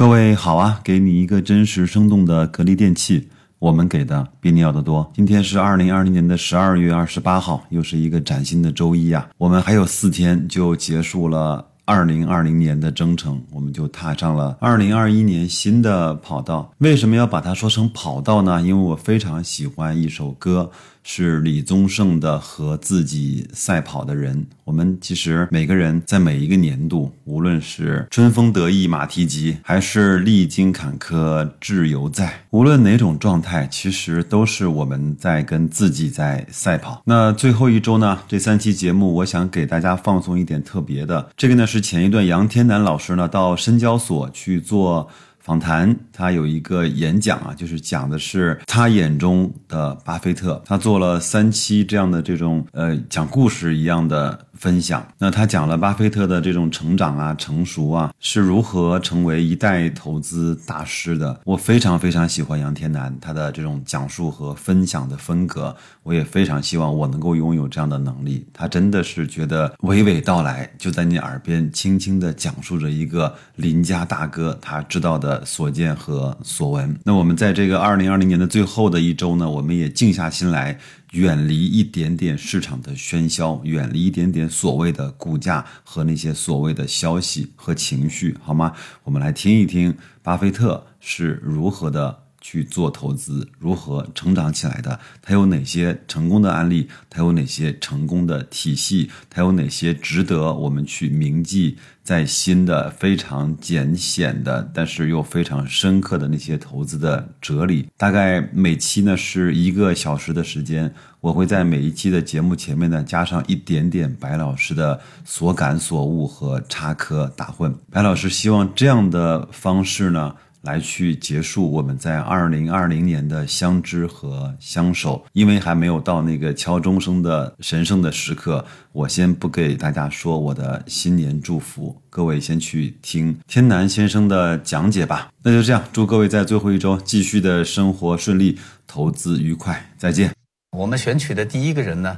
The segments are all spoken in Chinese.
各位好啊，给你一个真实生动的格力电器，我们给的比你要的多。今天是二零二零年的十二月二十八号，又是一个崭新的周一啊，我们还有四天就结束了。二零二零年的征程，我们就踏上了二零二一年新的跑道。为什么要把它说成跑道呢？因为我非常喜欢一首歌。是李宗盛的《和自己赛跑的人》。我们其实每个人在每一个年度，无论是春风得意马蹄疾，还是历经坎坷志犹在，无论哪种状态，其实都是我们在跟自己在赛跑。那最后一周呢？这三期节目，我想给大家放送一点特别的。这个呢是前一段杨天南老师呢到深交所去做。访谈，他有一个演讲啊，就是讲的是他眼中的巴菲特。他做了三期这样的这种呃讲故事一样的。分享，那他讲了巴菲特的这种成长啊、成熟啊，是如何成为一代投资大师的。我非常非常喜欢杨天南他的这种讲述和分享的风格，我也非常希望我能够拥有这样的能力。他真的是觉得娓娓道来，就在你耳边轻轻地讲述着一个邻家大哥他知道的所见和所闻。那我们在这个二零二零年的最后的一周呢，我们也静下心来。远离一点点市场的喧嚣，远离一点点所谓的股价和那些所谓的消息和情绪，好吗？我们来听一听巴菲特是如何的。去做投资，如何成长起来的？它有哪些成功的案例？它有哪些成功的体系？它有哪些值得我们去铭记在心的非常简显的，但是又非常深刻的那些投资的哲理？大概每期呢是一个小时的时间，我会在每一期的节目前面呢加上一点点白老师的所感所悟和插科打诨。白老师希望这样的方式呢。来去结束我们在二零二零年的相知和相守，因为还没有到那个敲钟声的神圣的时刻，我先不给大家说我的新年祝福，各位先去听天南先生的讲解吧。那就这样，祝各位在最后一周继续的生活顺利，投资愉快，再见。我们选取的第一个人呢，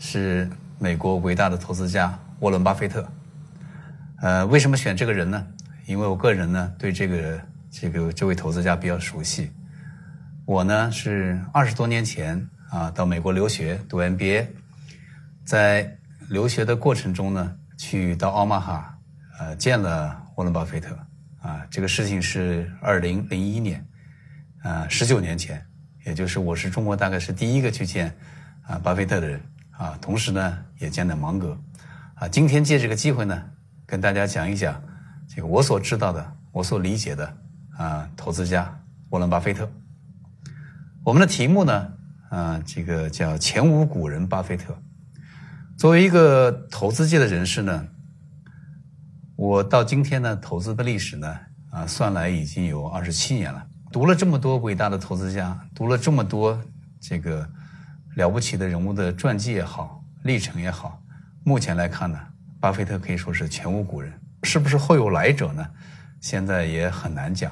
是美国伟大的投资家沃伦·巴菲特。呃，为什么选这个人呢？因为我个人呢对这个。这个这位投资家比较熟悉，我呢是二十多年前啊到美国留学读 MBA，在留学的过程中呢，去到奥马哈，呃见了沃伦巴菲特啊，这个事情是二零零一年，啊十九年前，也就是我是中国大概是第一个去见啊巴菲特的人啊，同时呢也见了芒格，啊今天借这个机会呢，跟大家讲一讲这个我所知道的，我所理解的。啊，投资家沃伦·巴菲特。我们的题目呢，啊，这个叫前无古人巴菲特。作为一个投资界的人士呢，我到今天呢，投资的历史呢，啊，算来已经有二十七年了。读了这么多伟大的投资家，读了这么多这个了不起的人物的传记也好，历程也好，目前来看呢，巴菲特可以说是前无古人。是不是后有来者呢？现在也很难讲。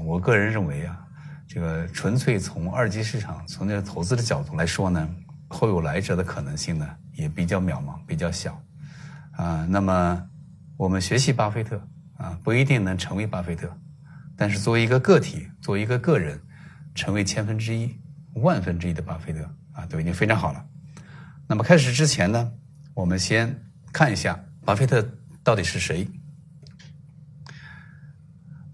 我个人认为啊，这个纯粹从二级市场、从那个投资的角度来说呢，后有来者的可能性呢也比较渺茫、比较小。啊，那么我们学习巴菲特啊，不一定能成为巴菲特，但是作为一个个体、作为一个个人，成为千分之一、万分之一的巴菲特啊，都已经非常好了。那么开始之前呢，我们先看一下巴菲特到底是谁。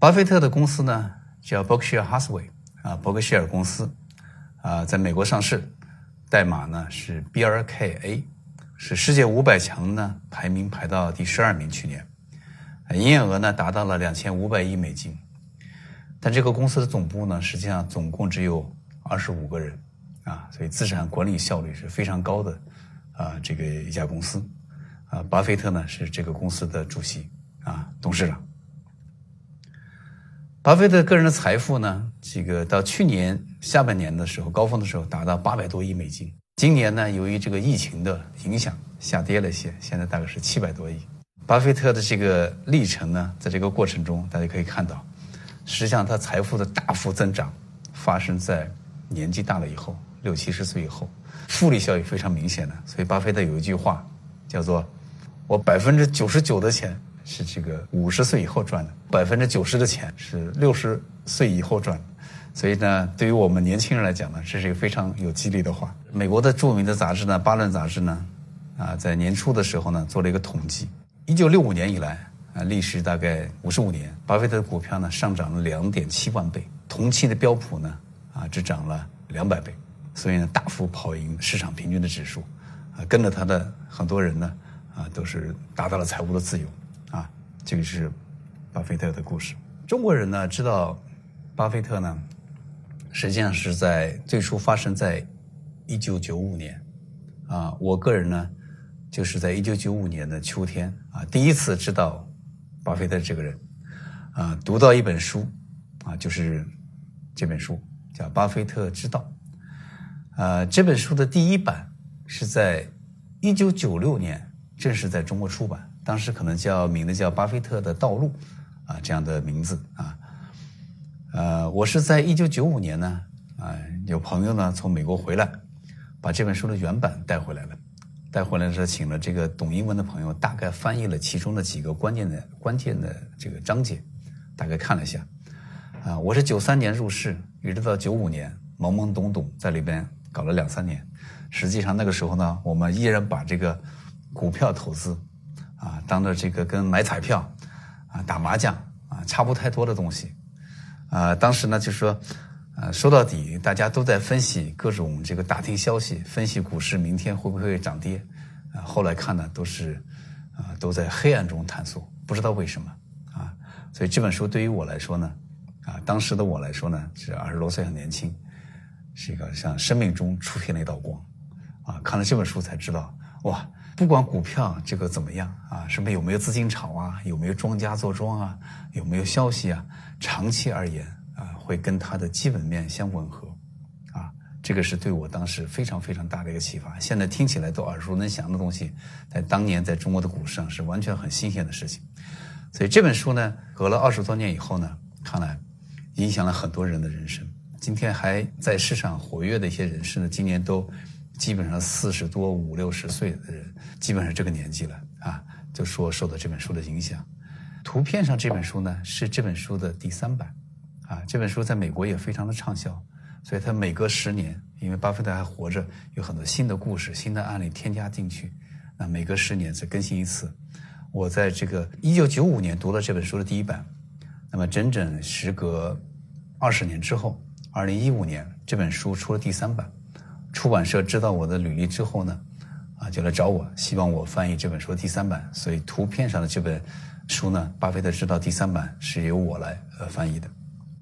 巴菲特的公司呢叫 Berkshire Hathaway 啊，伯克希尔公司啊，在美国上市，代码呢是 BRKA，是世界五百强呢排名排到第十二名，去年。营业额呢达到了两千五百亿美金，但这个公司的总部呢实际上总共只有二十五个人啊，所以资产管理效率是非常高的啊，这个一家公司。啊，巴菲特呢是这个公司的主席啊，董事长。巴菲特个人的财富呢，这个到去年下半年的时候，高峰的时候达到八百多亿美金。今年呢，由于这个疫情的影响，下跌了一些，现在大概是七百多亿。巴菲特的这个历程呢，在这个过程中，大家可以看到，实际上他财富的大幅增长发生在年纪大了以后，六七十岁以后，复利效应非常明显的。所以，巴菲特有一句话叫做：“我百分之九十九的钱是这个五十岁以后赚的，百分之九十的钱是六十岁以后赚的。所以呢，对于我们年轻人来讲呢，这是一个非常有激励的话。美国的著名的杂志呢，《巴伦杂志》呢，啊，在年初的时候呢，做了一个统计，一九六五年以来啊，历时大概五十五年，巴菲特的股票呢上涨了两点七万倍，同期的标普呢啊只涨了两百倍，所以呢大幅跑赢市场平均的指数，啊，跟着他的很多人呢啊都是达到了财务的自由，这个是巴菲特的故事。中国人呢知道巴菲特呢。实际上是在最初发生在一九九五年，啊，我个人呢就是在一九九五年的秋天啊，第一次知道巴菲特这个人，啊，读到一本书，啊，就是这本书叫《巴菲特之道》，啊，这本书的第一版是在一九九六年正式在中国出版，当时可能叫名字叫《巴菲特的道路》，啊，这样的名字啊。呃，我是在一九九五年呢，啊，有朋友呢从美国回来，把这本书的原版带回来了。带回来的时候，请了这个懂英文的朋友，大概翻译了其中的几个关键的关键的这个章节，大概看了一下。啊，我是九三年入市，一直到九五年懵懵懂懂在里边搞了两三年。实际上那个时候呢，我们依然把这个股票投资啊，当着这个跟买彩票啊、打麻将啊差不太多的东西。啊，当时呢，就是说，呃，说到底，大家都在分析各种这个打听消息，分析股市明天会不会涨跌，啊，后来看呢，都是，啊，都在黑暗中探索，不知道为什么，啊，所以这本书对于我来说呢，啊，当时的我来说呢，是二十多岁很年轻，是一个像生命中出现了一道光，啊，看了这本书才知道，哇。不管股票这个怎么样啊，什么有没有资金炒啊，有没有庄家做庄啊，有没有消息啊，长期而言啊，会跟它的基本面相吻合，啊，这个是对我当时非常非常大的一个启发。现在听起来都耳熟能详的东西，在当年在中国的股市上是完全很新鲜的事情。所以这本书呢，隔了二十多年以后呢，看来影响了很多人的人生。今天还在市场活跃的一些人士呢，今年都。基本上四十多五六十岁的人，基本上这个年纪了啊，就说受到这本书的影响。图片上这本书呢是这本书的第三版，啊，这本书在美国也非常的畅销，所以它每隔十年，因为巴菲特还活着，有很多新的故事、新的案例添加进去，那每隔十年再更新一次。我在这个一九九五年读了这本书的第一版，那么整整时隔二十年之后，二零一五年这本书出了第三版。出版社知道我的履历之后呢，啊，就来找我，希望我翻译这本书第三版。所以图片上的这本书呢，《巴菲特知道》第三版是由我来呃翻译的。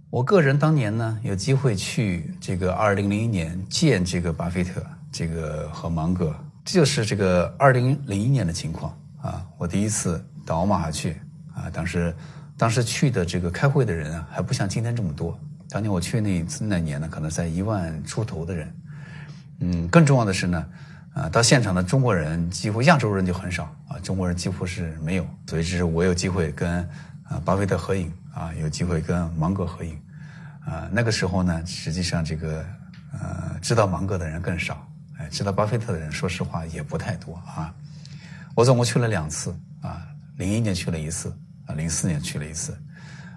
我个人当年呢，有机会去这个二零零一年见这个巴菲特，这个和芒格，这就是这个二零零一年的情况啊。我第一次到奥马哈去啊，当时当时去的这个开会的人啊，还不像今天这么多。当年我去那次那年呢，可能在一万出头的人。嗯，更重要的是呢，啊，到现场的中国人几乎亚洲人就很少啊，中国人几乎是没有，所以这是我有机会跟啊巴菲特合影啊，有机会跟芒格合影，啊，那个时候呢，实际上这个呃知道芒格的人更少，哎，知道巴菲特的人说实话也不太多啊。我总共去了两次啊，零一年去了一次啊，零四年去了一次，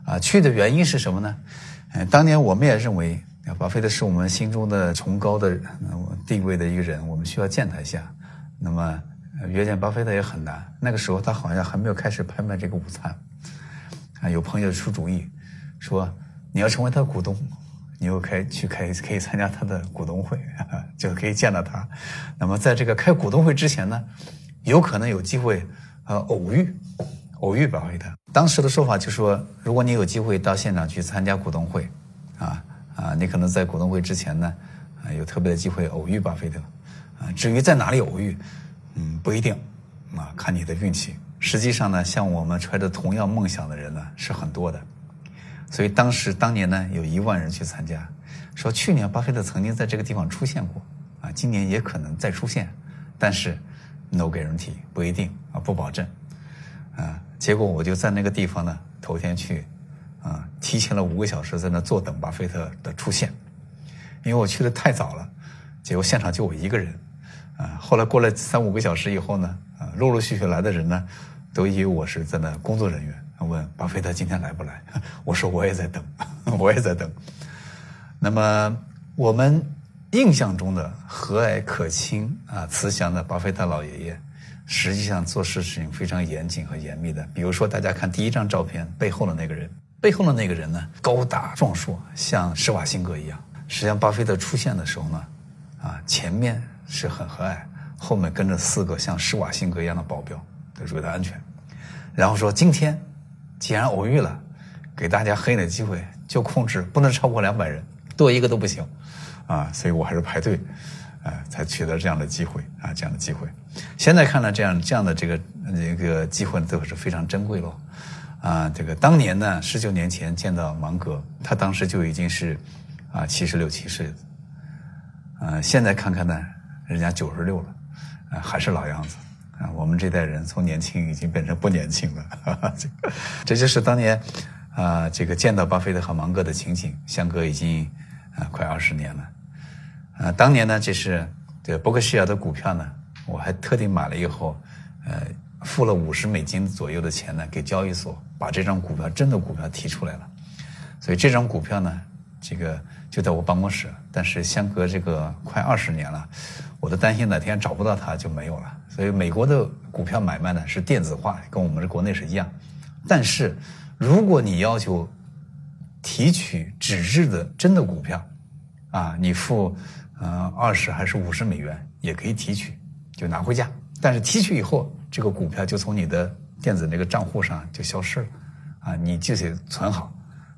啊，去的原因是什么呢？嗯，当年我们也认为。巴菲特是我们心中的崇高的地位的一个人，我们需要见他一下。那么约见巴菲特也很难。那个时候他好像还没有开始拍卖这个午餐。啊，有朋友出主意说，你要成为他的股东，你又开去开可以参加他的股东会，就可以见到他。那么在这个开股东会之前呢，有可能有机会呃偶遇偶遇巴菲特。当时的说法就说，如果你有机会到现场去参加股东会，啊。啊，你可能在股东会之前呢，啊，有特别的机会偶遇巴菲特，啊，至于在哪里偶遇，嗯，不一定，啊，看你的运气。实际上呢，像我们揣着同样梦想的人呢是很多的，所以当时当年呢有一万人去参加，说去年巴菲特曾经在这个地方出现过，啊，今年也可能再出现，但是 no guarantee 不一定啊，不保证，啊，结果我就在那个地方呢头天去。啊，提前了五个小时在那坐等巴菲特的出现，因为我去的太早了，结果现场就我一个人。啊，后来过了三五个小时以后呢，啊，陆陆续续来的人呢，都以为我是在那工作人员。问巴菲特今天来不来？我说我也在等，我也在等。那么我们印象中的和蔼可亲啊、慈祥的巴菲特老爷爷，实际上做事情非常严谨和严密的。比如说，大家看第一张照片背后的那个人，背后的那个人呢，高大壮硕，像施瓦辛格一样。实际上，巴菲特出现的时候呢，啊，前面是很和蔼，后面跟着四个像施瓦辛格一样的保镖，都是为他安全。然后说今天。既然偶遇了，给大家合影的机会就控制不能超过两百人，多一个都不行，啊，所以我还是排队，啊，才取得这样的机会啊，这样的机会。现在看来，这样这样的这个这个机会都是非常珍贵喽，啊，这个当年呢，十九年前见到芒格，他当时就已经是啊七十六七岁，呃，现在看看呢，人家九十六了，啊，还是老样子。啊，我们这代人从年轻已经变成不年轻了，这个，这就是当年啊，这个见到巴菲特和芒格的情景，相隔已经啊快二十年了。啊，当年呢，这是这伯克希尔的股票呢，我还特地买了以后，呃，付了五十美金左右的钱呢，给交易所把这张股票真的股票提出来了。所以这张股票呢，这个就在我办公室，但是相隔这个快二十年了，我都担心哪天找不到它就没有了。所以美国的股票买卖呢是电子化，跟我们的国内是一样。但是如果你要求提取纸质的真的股票，啊，你付呃二十还是五十美元也可以提取，就拿回家。但是提取以后，这个股票就从你的电子那个账户上就消失了，啊，你就得存好。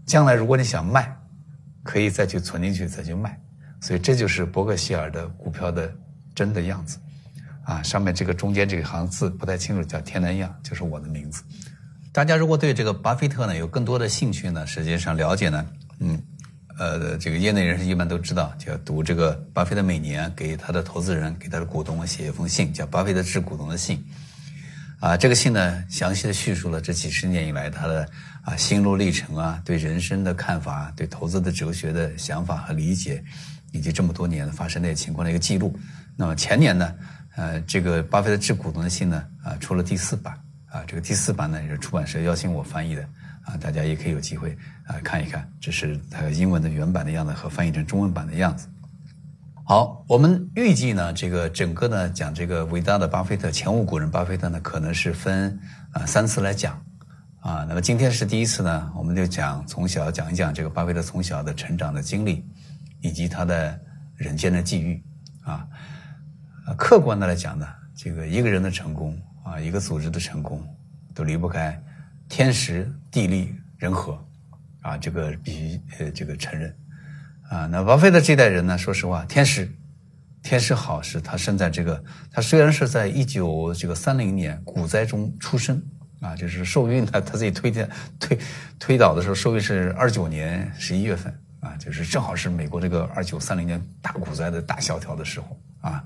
将来如果你想卖，可以再去存进去再去卖。所以这就是伯克希尔的股票的真的样子。啊，上面这个中间这个行字不太清楚，叫天南样，就是我的名字。大家如果对这个巴菲特呢有更多的兴趣呢，实际上了解呢，嗯，呃，这个业内人士一般都知道，就要读这个巴菲特每年给他的投资人、给他的股东写一封信，叫《巴菲特致股东的信》。啊，这个信呢，详细的叙述了这几十年以来他的啊心路历程啊，对人生的看法，对投资的哲学的想法和理解，以及这么多年发生的情况的一个记录。那么前年呢？呃，这个巴菲特致股东的信呢，啊，出了第四版，啊，这个第四版呢也是出版社邀请我翻译的，啊，大家也可以有机会啊看一看，这是它英文的原版的样子和翻译成中文版的样子。好，我们预计呢，这个整个呢讲这个伟大的巴菲特前无古人巴菲特呢，可能是分啊三次来讲，啊，那么今天是第一次呢，我们就讲从小讲一讲这个巴菲特从小的成长的经历，以及他的人间的际遇，啊。客观的来讲呢，这个一个人的成功啊，一个组织的成功，都离不开天时地利人和，啊，这个必须呃这个承认，啊，那巴菲特这代人呢，说实话，天时天时好是他生在这个，他虽然是在一九这个三零年股灾中出生，啊，就是受孕他他自己推荐推推导的时候，受孕是二九年十一月份，啊，就是正好是美国这个二九三零年大股灾的大萧条的时候，啊。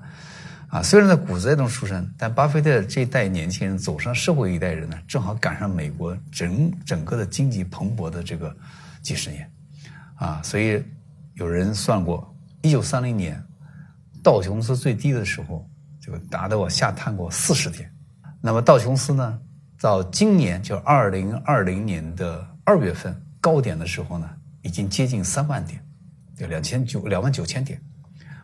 啊，虽然在股灾中出生，但巴菲特这一代年轻人走上社会一代人呢，正好赶上美国整整个的经济蓬勃的这个几十年，啊，所以有人算过，一九三零年道琼斯最低的时候，就达到下探过四十点，那么道琼斯呢，到今年就二零二零年的二月份高点的时候呢，已经接近三万点，就两千九两万九千点。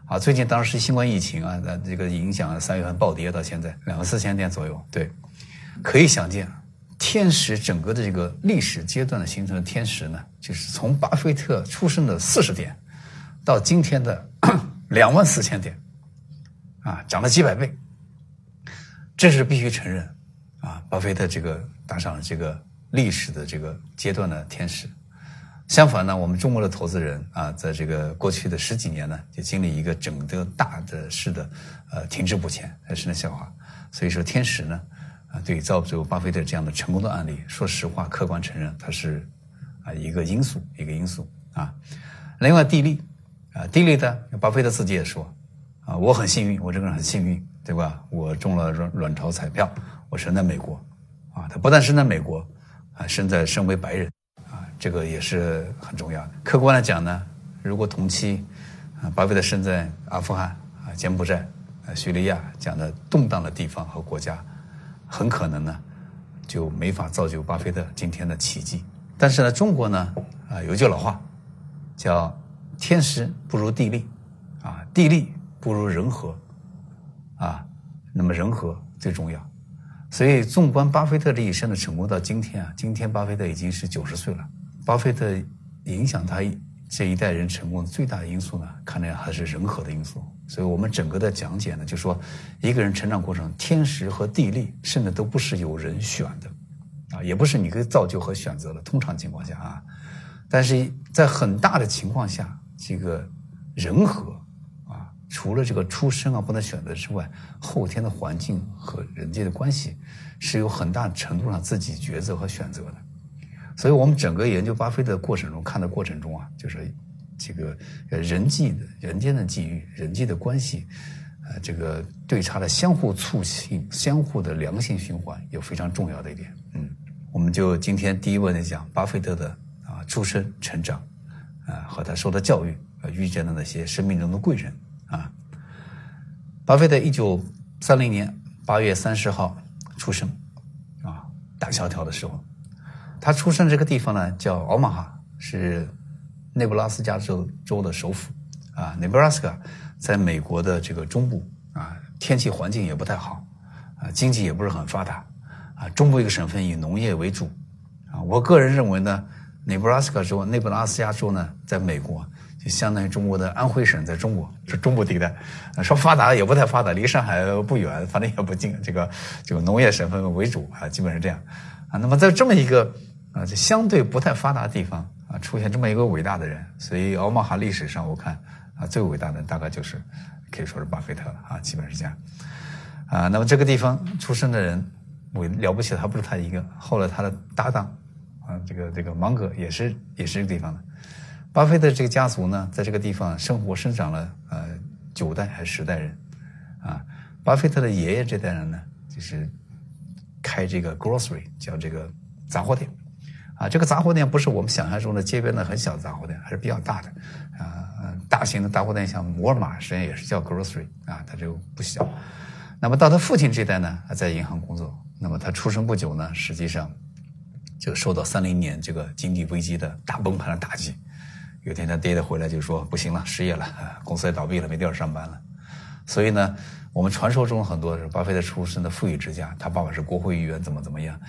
啊，最近当时新冠疫情啊，那这个影响，三月份暴跌到现在两万四千点左右。对，可以想见，天时整个的这个历史阶段的形成的天时呢，就是从巴菲特出生的四十点，到今天的 两万四千点，啊，涨了几百倍。这是必须承认，啊，巴菲特这个打上了这个历史的这个阶段的天使。相反呢，我们中国的投资人啊，在这个过去的十几年呢，就经历一个整个大的势的呃停滞不前，还是那笑话。所以说天使呢，啊，对造就巴菲特这样的成功的案例，说实话，客观承认它是啊一个因素，一个因素啊。另外地利啊，地利的巴菲特自己也说啊，我很幸运，我这个人很幸运，对吧？我中了卵卵巢彩票，我生在美国啊。他不但生在美国啊，生在身为白人。啊这个也是很重要的。客观来讲呢，如果同期，啊，巴菲特生在阿富汗、啊柬埔寨、啊叙利亚这样的动荡的地方和国家，很可能呢，就没法造就巴菲特今天的奇迹。但是呢，中国呢，啊，有句老话，叫“天时不如地利”，啊，地利不如人和，啊，那么人和最重要。所以，纵观巴菲特这一生的成功到今天啊，今天巴菲特已经是九十岁了。巴菲特影响他这一代人成功的最大的因素呢，看来还是人和的因素。所以我们整个的讲解呢，就说一个人成长过程，天时和地利，甚至都不是有人选的。啊，也不是你可以造就和选择的，通常情况下啊，但是在很大的情况下，这个人和啊，除了这个出生啊不能选择之外，后天的环境和人际的关系是有很大程度上自己抉择和选择的。所以我们整个研究巴菲特的过程中，看的过程中啊，就是这个人际的人间的际遇、人际的关系，呃，这个对差的相互促进、相互的良性循环，有非常重要的一点。嗯，我们就今天第一问题讲巴菲特的啊出生、成长，啊和他受的教育，呃遇见的那些生命中的贵人啊。巴菲特一九三零年八月三十号出生，啊大萧条的时候。他出生这个地方呢，叫奥马哈，是内布拉斯加州州的首府啊。内布拉斯加在美国的这个中部啊，天气环境也不太好啊，经济也不是很发达啊。中部一个省份以农业为主啊。我个人认为呢，内布拉斯加州、内布拉斯加州呢，在美国就相当于中国的安徽省，在中国是中部地带，说发达也不太发达，离上海不远，反正也不近。这个这个农业省份为主啊，基本是这样啊。那么在这么一个啊，就相对不太发达的地方啊，出现这么一个伟大的人，所以奥马哈历史上我看啊，最伟大的大概就是可以说是巴菲特了啊，基本是这样啊。那么这个地方出生的人，伟了不起的，他不是他一个，后来他的搭档啊，这个这个芒格也是也是这个地方的。巴菲特这个家族呢，在这个地方生活生长了呃九代还是十代人啊。巴菲特的爷爷这代人呢，就是开这个 grocery 叫这个杂货店。啊，这个杂货店不是我们想象中的街边的很小的杂货店，还是比较大的，啊，大型的杂货店像沃尔玛实际上也是叫 grocery 啊，它就不小。那么到他父亲这代呢，在银行工作。那么他出生不久呢，实际上就受到三零年这个经济危机的大崩盘的打击。有天他爹爹回来就说不行了，失业了，公司也倒闭了，没地儿上班了。所以呢，我们传说中很多是巴菲特出身的富裕之家，他爸爸是国会议员，怎么怎么样。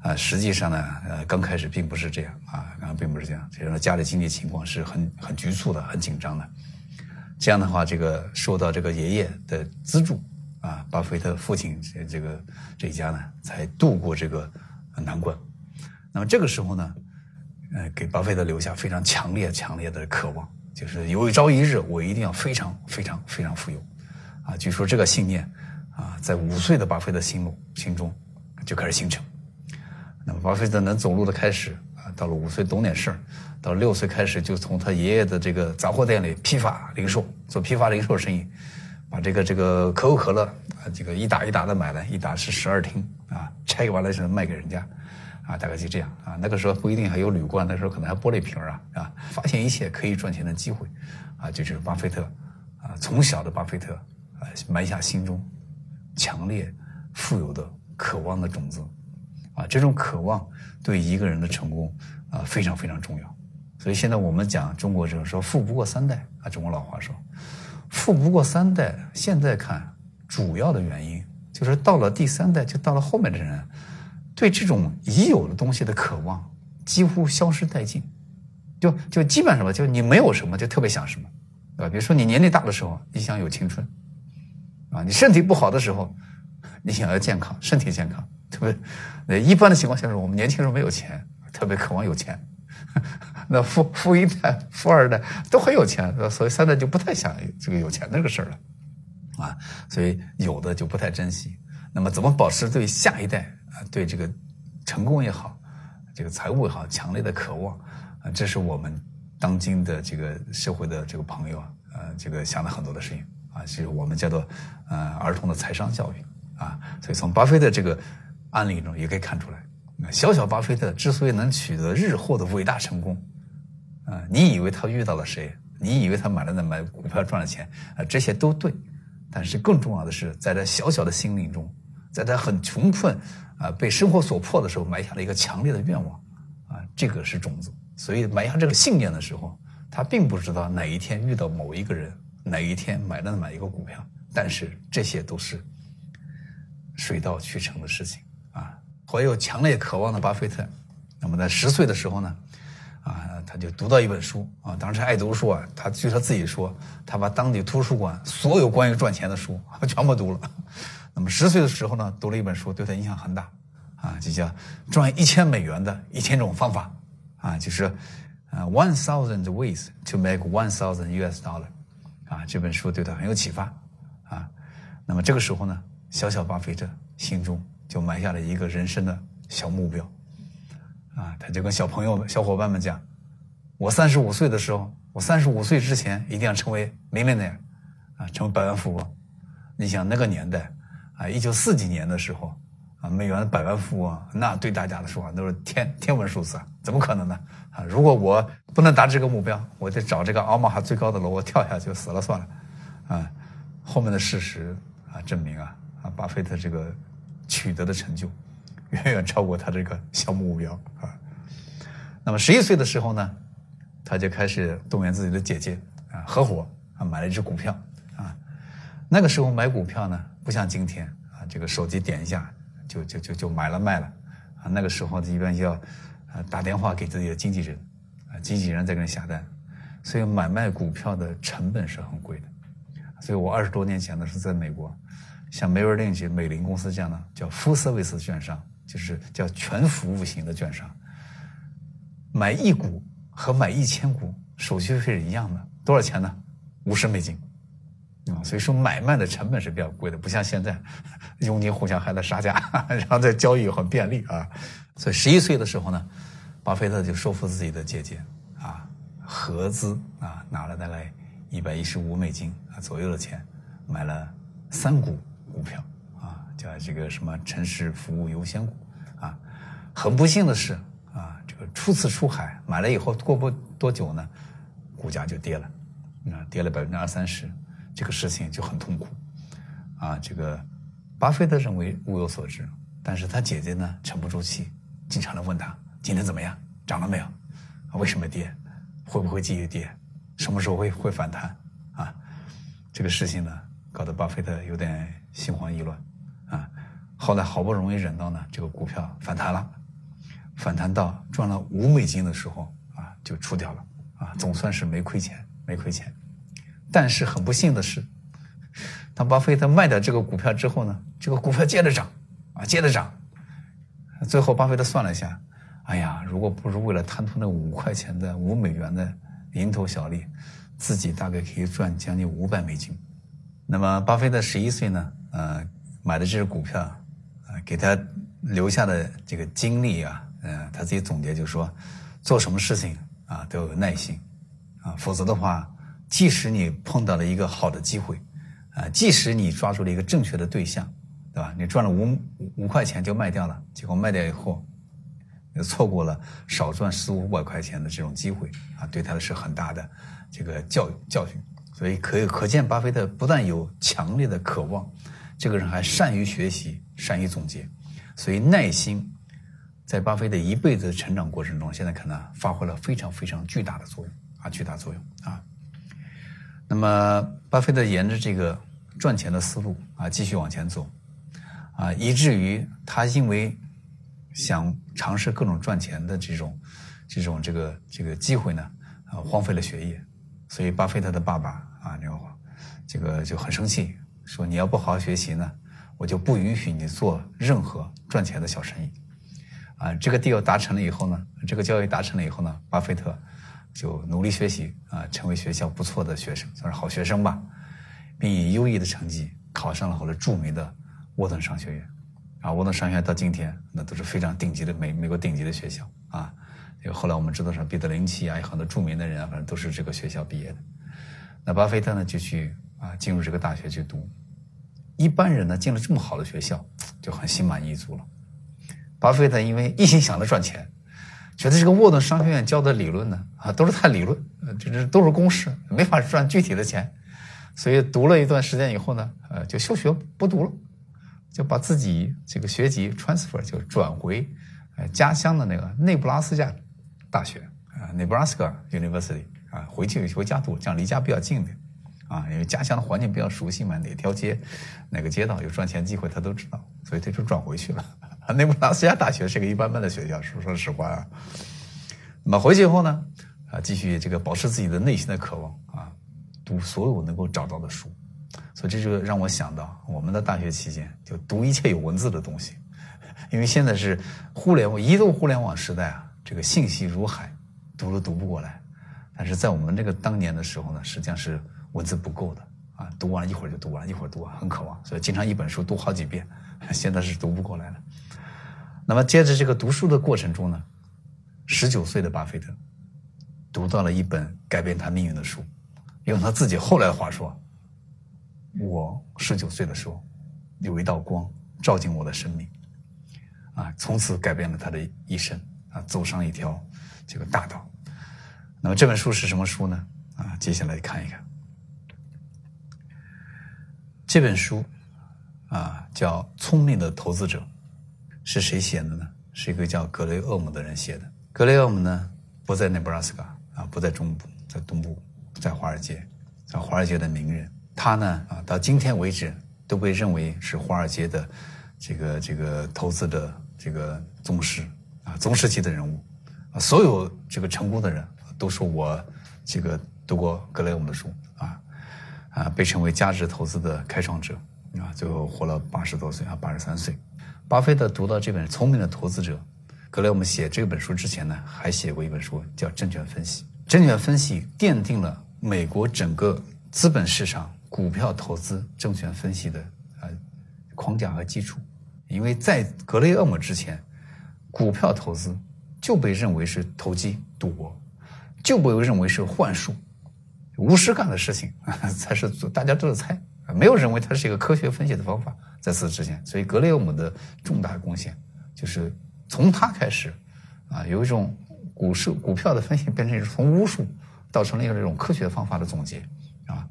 啊，实际上呢，呃，刚开始并不是这样啊，刚刚并不是这样，这样的家里经济情况是很很局促的，很紧张的。这样的话，这个受到这个爷爷的资助啊，巴菲特父亲这个这一家呢，才度过这个难关。那么这个时候呢，呃，给巴菲特留下非常强烈、强烈的渴望，就是有一朝一日，我一定要非常、非常、非常富有。啊，据说这个信念啊，在五岁的巴菲特心目心中就开始形成。那么巴菲特能走路的开始啊，到了五岁懂点事儿，到六岁开始就从他爷爷的这个杂货店里批发零售，做批发零售生意，把这个这个可口可乐啊，这个一打一打的买来，一打是十二听啊，拆完了是卖给人家，啊，大概就这样啊。那个时候不一定还有铝罐，那时候可能还玻璃瓶啊啊，发现一切可以赚钱的机会啊，就是巴菲特啊，从小的巴菲特啊，埋下心中强烈富有的渴望的种子。啊，这种渴望对一个人的成功啊非常非常重要。所以现在我们讲中国这个说“富不过三代”啊，中国老话说“富不过三代”。现在看，主要的原因就是到了第三代，就到了后面的人，对这种已有的东西的渴望几乎消失殆尽。就就基本上吧，就你没有什么，就特别想什么，对吧？比如说你年龄大的时候，你想有青春，啊，你身体不好的时候，你想要健康，身体健康。特别，呃，一般的情况下是我们年轻人没有钱，特别渴望有钱。那富富一代、富二代都很有钱，所以三代就不太想这个有钱这个事儿了，啊，所以有的就不太珍惜。那么怎么保持对下一代啊，对这个成功也好，这个财务也好，强烈的渴望啊，这是我们当今的这个社会的这个朋友啊，呃，这个想了很多的事情啊，是我们叫做呃儿童的财商教育啊。所以从巴菲特这个。案例中也可以看出来，小小巴菲特之所以能取得日后的伟大成功，啊，你以为他遇到了谁？你以为他买了那买股票赚了钱？啊，这些都对，但是更重要的是，在他小小的心灵中，在他很穷困啊被生活所迫的时候，埋下了一个强烈的愿望，啊，这个是种子。所以埋下这个信念的时候，他并不知道哪一天遇到某一个人，哪一天买了哪一个股票，但是这些都是水到渠成的事情啊。怀有强烈渴望的巴菲特，那么在十岁的时候呢？啊，他就读到一本书啊，当时爱读书啊。他据他自己说，他把当地图书馆所有关于赚钱的书全部读了。那么十岁的时候呢，读了一本书，对他影响很大啊，就叫赚一千美元的一千种方法啊，就是呃，One Thousand Ways to Make One Thousand U.S. Dollar 啊，这本书对他很有启发啊。那么这个时候呢，小小巴菲特心中就埋下了一个人生的小目标。啊，他就跟小朋友、小伙伴们讲：“我三十五岁的时候，我三十五岁之前一定要成为 millionaire，啊，成为百万富翁。你想那个年代，啊，一九四几年的时候，啊，美元百万富翁，那对大家来说啊，都是天天文数字啊，怎么可能呢？啊，如果我不能达这个目标，我得找这个奥马哈最高的楼，我跳下去死了算了。啊，后面的事实啊证明啊，啊，巴菲特这个取得的成就。”远远超过他这个小目标啊。那么十一岁的时候呢，他就开始动员自己的姐姐啊，合伙啊买了一只股票啊。那个时候买股票呢，不像今天啊，这个手机点一下就就就就买了卖了啊。那个时候一般要啊打电话给自己的经纪人啊，经纪人再给人下单，所以买卖股票的成本是很贵的。所以我二十多年前呢是在美国，像梅尔林奇、美林公司这样的叫 full service 券商。就是叫全服务型的券商，买一股和买一千股手续费是一样的，多少钱呢？五十美金，啊，所以说买卖的成本是比较贵的，不像现在佣金互相还在杀价，然后再交易很便利啊。所以十一岁的时候呢，巴菲特就说服自己的姐姐啊，合资啊拿了大概一百一十五美金啊左右的钱，买了三股股票啊。叫这个什么城市服务优先股啊，很不幸的是啊，这个初次出海买了以后，过不多久呢，股价就跌了，啊，跌了百分之二三十，这个事情就很痛苦啊。这个巴菲特认为物有所值，但是他姐姐呢沉不住气，经常的问他今天怎么样，涨了没有？为什么跌？会不会继续跌？什么时候会会反弹？啊，这个事情呢，搞得巴菲特有点心慌意乱。啊，后来好不容易忍到呢，这个股票反弹了，反弹到赚了五美金的时候啊，就出掉了啊，总算是没亏钱，没亏钱。但是很不幸的是，当巴菲特卖掉这个股票之后呢，这个股票接着涨啊，接着涨。最后巴菲特算了一下，哎呀，如果不是为了贪图那五块钱的五美元的蝇头小利，自己大概可以赚将近五百美金。那么巴菲特十一岁呢，呃。买的这只股票，啊，给他留下的这个经历啊，嗯，他自己总结就是说，做什么事情啊都有耐心，啊，否则的话，即使你碰到了一个好的机会，啊，即使你抓住了一个正确的对象，对吧？你赚了五五块钱就卖掉了，结果卖掉以后，错过了少赚四五百块钱的这种机会，啊，对他的是很大的这个教教训。所以可以可见，巴菲特不但有强烈的渴望。这个人还善于学习，善于总结，所以耐心在巴菲特一辈子成长过程中，现在可能，发挥了非常非常巨大的作用啊，巨大作用啊。那么，巴菲特沿着这个赚钱的思路啊，继续往前走啊，以至于他因为想尝试各种赚钱的这种这种这个这个机会呢，啊，荒废了学业，所以巴菲特的爸爸啊，这个这个就很生气。说你要不好好学习呢，我就不允许你做任何赚钱的小生意，啊，这个 deal 达成了以后呢，这个交易达成了以后呢，巴菲特就努力学习啊，成为学校不错的学生，算是好学生吧，并以优异的成绩考上了后来著名的沃顿商学院，啊，沃顿商学院到今天那都是非常顶级的美美国顶级的学校啊，因为后来我们知道说彼得林奇啊，有很多著名的人啊，反正都是这个学校毕业的，那巴菲特呢就去。啊，进入这个大学去读，一般人呢进了这么好的学校就很心满意足了。巴菲特因为一心想着赚钱，觉得这个沃顿商学院教的理论呢啊都是太理论，这这都是公式，没法赚具体的钱，所以读了一段时间以后呢，呃就休学不读了，就把自己这个学籍 transfer 就转回呃家乡的那个内布拉斯加大学啊，Nebraska University 啊，回去回家读，这样离家比较近点啊，因为家乡的环境比较熟悉嘛，哪条街哪个街道有赚钱机会他都知道，所以他就转回去了。啊内布拉斯加大学是个一般般的学校，说说实话啊。那么回去以后呢，啊，继续这个保持自己的内心的渴望啊，读所有能够找到的书。所以这就让我想到，我们的大学期间就读一切有文字的东西，因为现在是互联网移动互联网时代啊，这个信息如海，读都读不过来。但是在我们这个当年的时候呢，实际上是文字不够的啊，读完一会儿就读完，一会儿读完，很渴望，所以经常一本书读好几遍。现在是读不过来了。那么接着这个读书的过程中呢，十九岁的巴菲特读到了一本改变他命运的书，用他自己后来的话说。我十九岁的时候，有一道光照进我的生命，啊，从此改变了他的一生，啊，走上一条这个大道。那么这本书是什么书呢？啊，接下来看一看。这本书啊，叫《聪明的投资者》，是谁写的呢？是一个叫格雷厄姆的人写的。格雷厄姆呢，不在内布拉斯加啊，不在中部，在东部，在华尔街，在华尔街的名人。他呢啊，到今天为止都被认为是华尔街的这个这个投资的这个宗师啊，宗师级的人物啊。所有这个成功的人都说我这个读过格雷厄姆的书啊啊，被称为价值投资的开创者啊，最后活了八十多岁啊，八十三岁。巴菲特读到这本《聪明的投资者》，格雷厄姆写这本书之前呢，还写过一本书叫《证券分析》。证券分析奠定了美国整个资本市场。股票投资、证券分析的呃框架和基础，因为在格雷厄姆之前，股票投资就被认为是投机赌博，就被认为是幻术、无事干的事情，才是大家都是猜，没有认为它是一个科学分析的方法。在此之前，所以格雷厄姆的重大贡献就是从他开始啊，有一种股市股票的分析变成一种从巫术到成了一个这种科学方法的总结啊。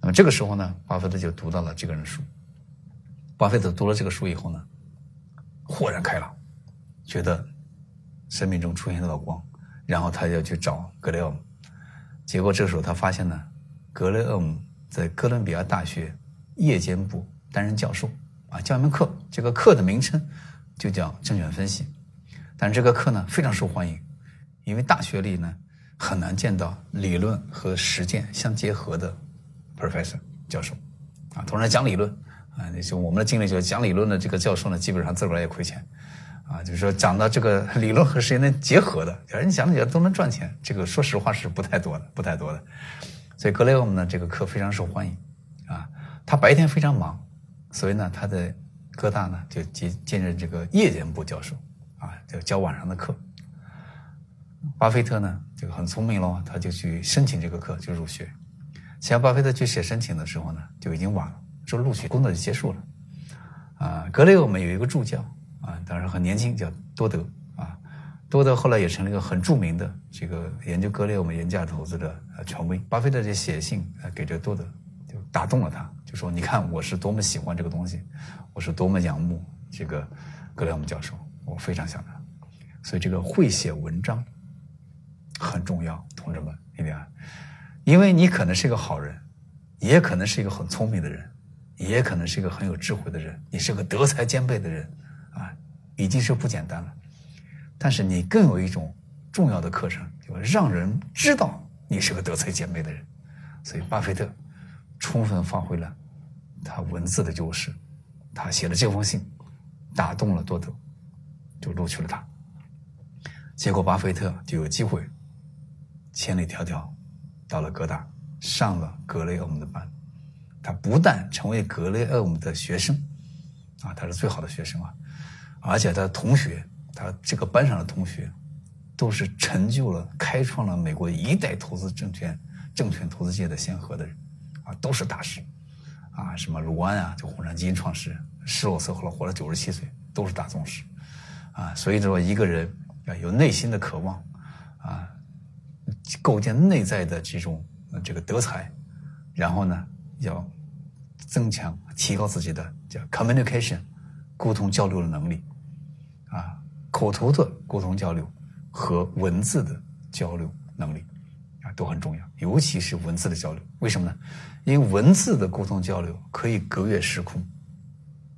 那么这个时候呢，巴菲特就读到了这个人书。巴菲特读了这个书以后呢，豁然开朗，觉得生命中出现了道光，然后他要去找格雷厄姆。结果这时候他发现呢，格雷厄姆在哥伦比亚大学夜间部担任教授啊，教一门课，这个课的名称就叫证券分析。但这个课呢非常受欢迎，因为大学里呢很难见到理论和实践相结合的。Professor 教授，啊，同时讲理论，啊，那就我们的经历就是讲理论的这个教授呢，基本上自个儿也亏钱，啊，就是说讲到这个 理论和实践能结合的，人讲起来都能赚钱，这个说实话是不太多的，不太多的。所以格雷厄姆呢，这个课非常受欢迎，啊，他白天非常忙，所以呢，他在哥大呢就兼兼任这个夜间部教授，啊，就教晚上的课。巴菲特呢，这个很聪明喽，他就去申请这个课，就入学。想巴菲特去写申请的时候呢，就已经晚了，说录取工作就结束了。啊，格雷厄姆有一个助教啊，当时很年轻，叫多德啊。多德后来也成了一个很著名的这个研究格雷厄姆原价投资的权威。巴菲特就写信给这个多德，打动了他，就说：“你看我是多么喜欢这个东西，我是多么仰慕这个格雷厄姆教授，我非常想他。所以这个会写文章很重要，同志们，一定要。”因为你可能是一个好人，也可能是一个很聪明的人，也可能是一个很有智慧的人，你是个德才兼备的人，啊，已经是不简单了。但是你更有一种重要的课程，就让人知道你是个德才兼备的人。所以，巴菲特充分发挥了他文字的优势，他写了这封信，打动了多德，就录取了他。结果，巴菲特就有机会千里迢迢。到了哥大，上了格雷厄姆的班，他不但成为格雷厄姆的学生，啊，他是最好的学生啊，而且他同学，他这个班上的同学，都是成就了、开创了美国一代投资证券、证券投资界的先河的人，啊，都是大师，啊，什么鲁安啊，就红杉基金创始人，施洛斯后来活了九十七岁，都是大宗师，啊，所以说一个人要有内心的渴望，啊。构建内在的这种这个德才，然后呢，要增强、提高自己的叫 communication 沟通交流的能力，啊，口头的沟通交流和文字的交流能力都很重要，尤其是文字的交流。为什么呢？因为文字的沟通交流可以隔越时空。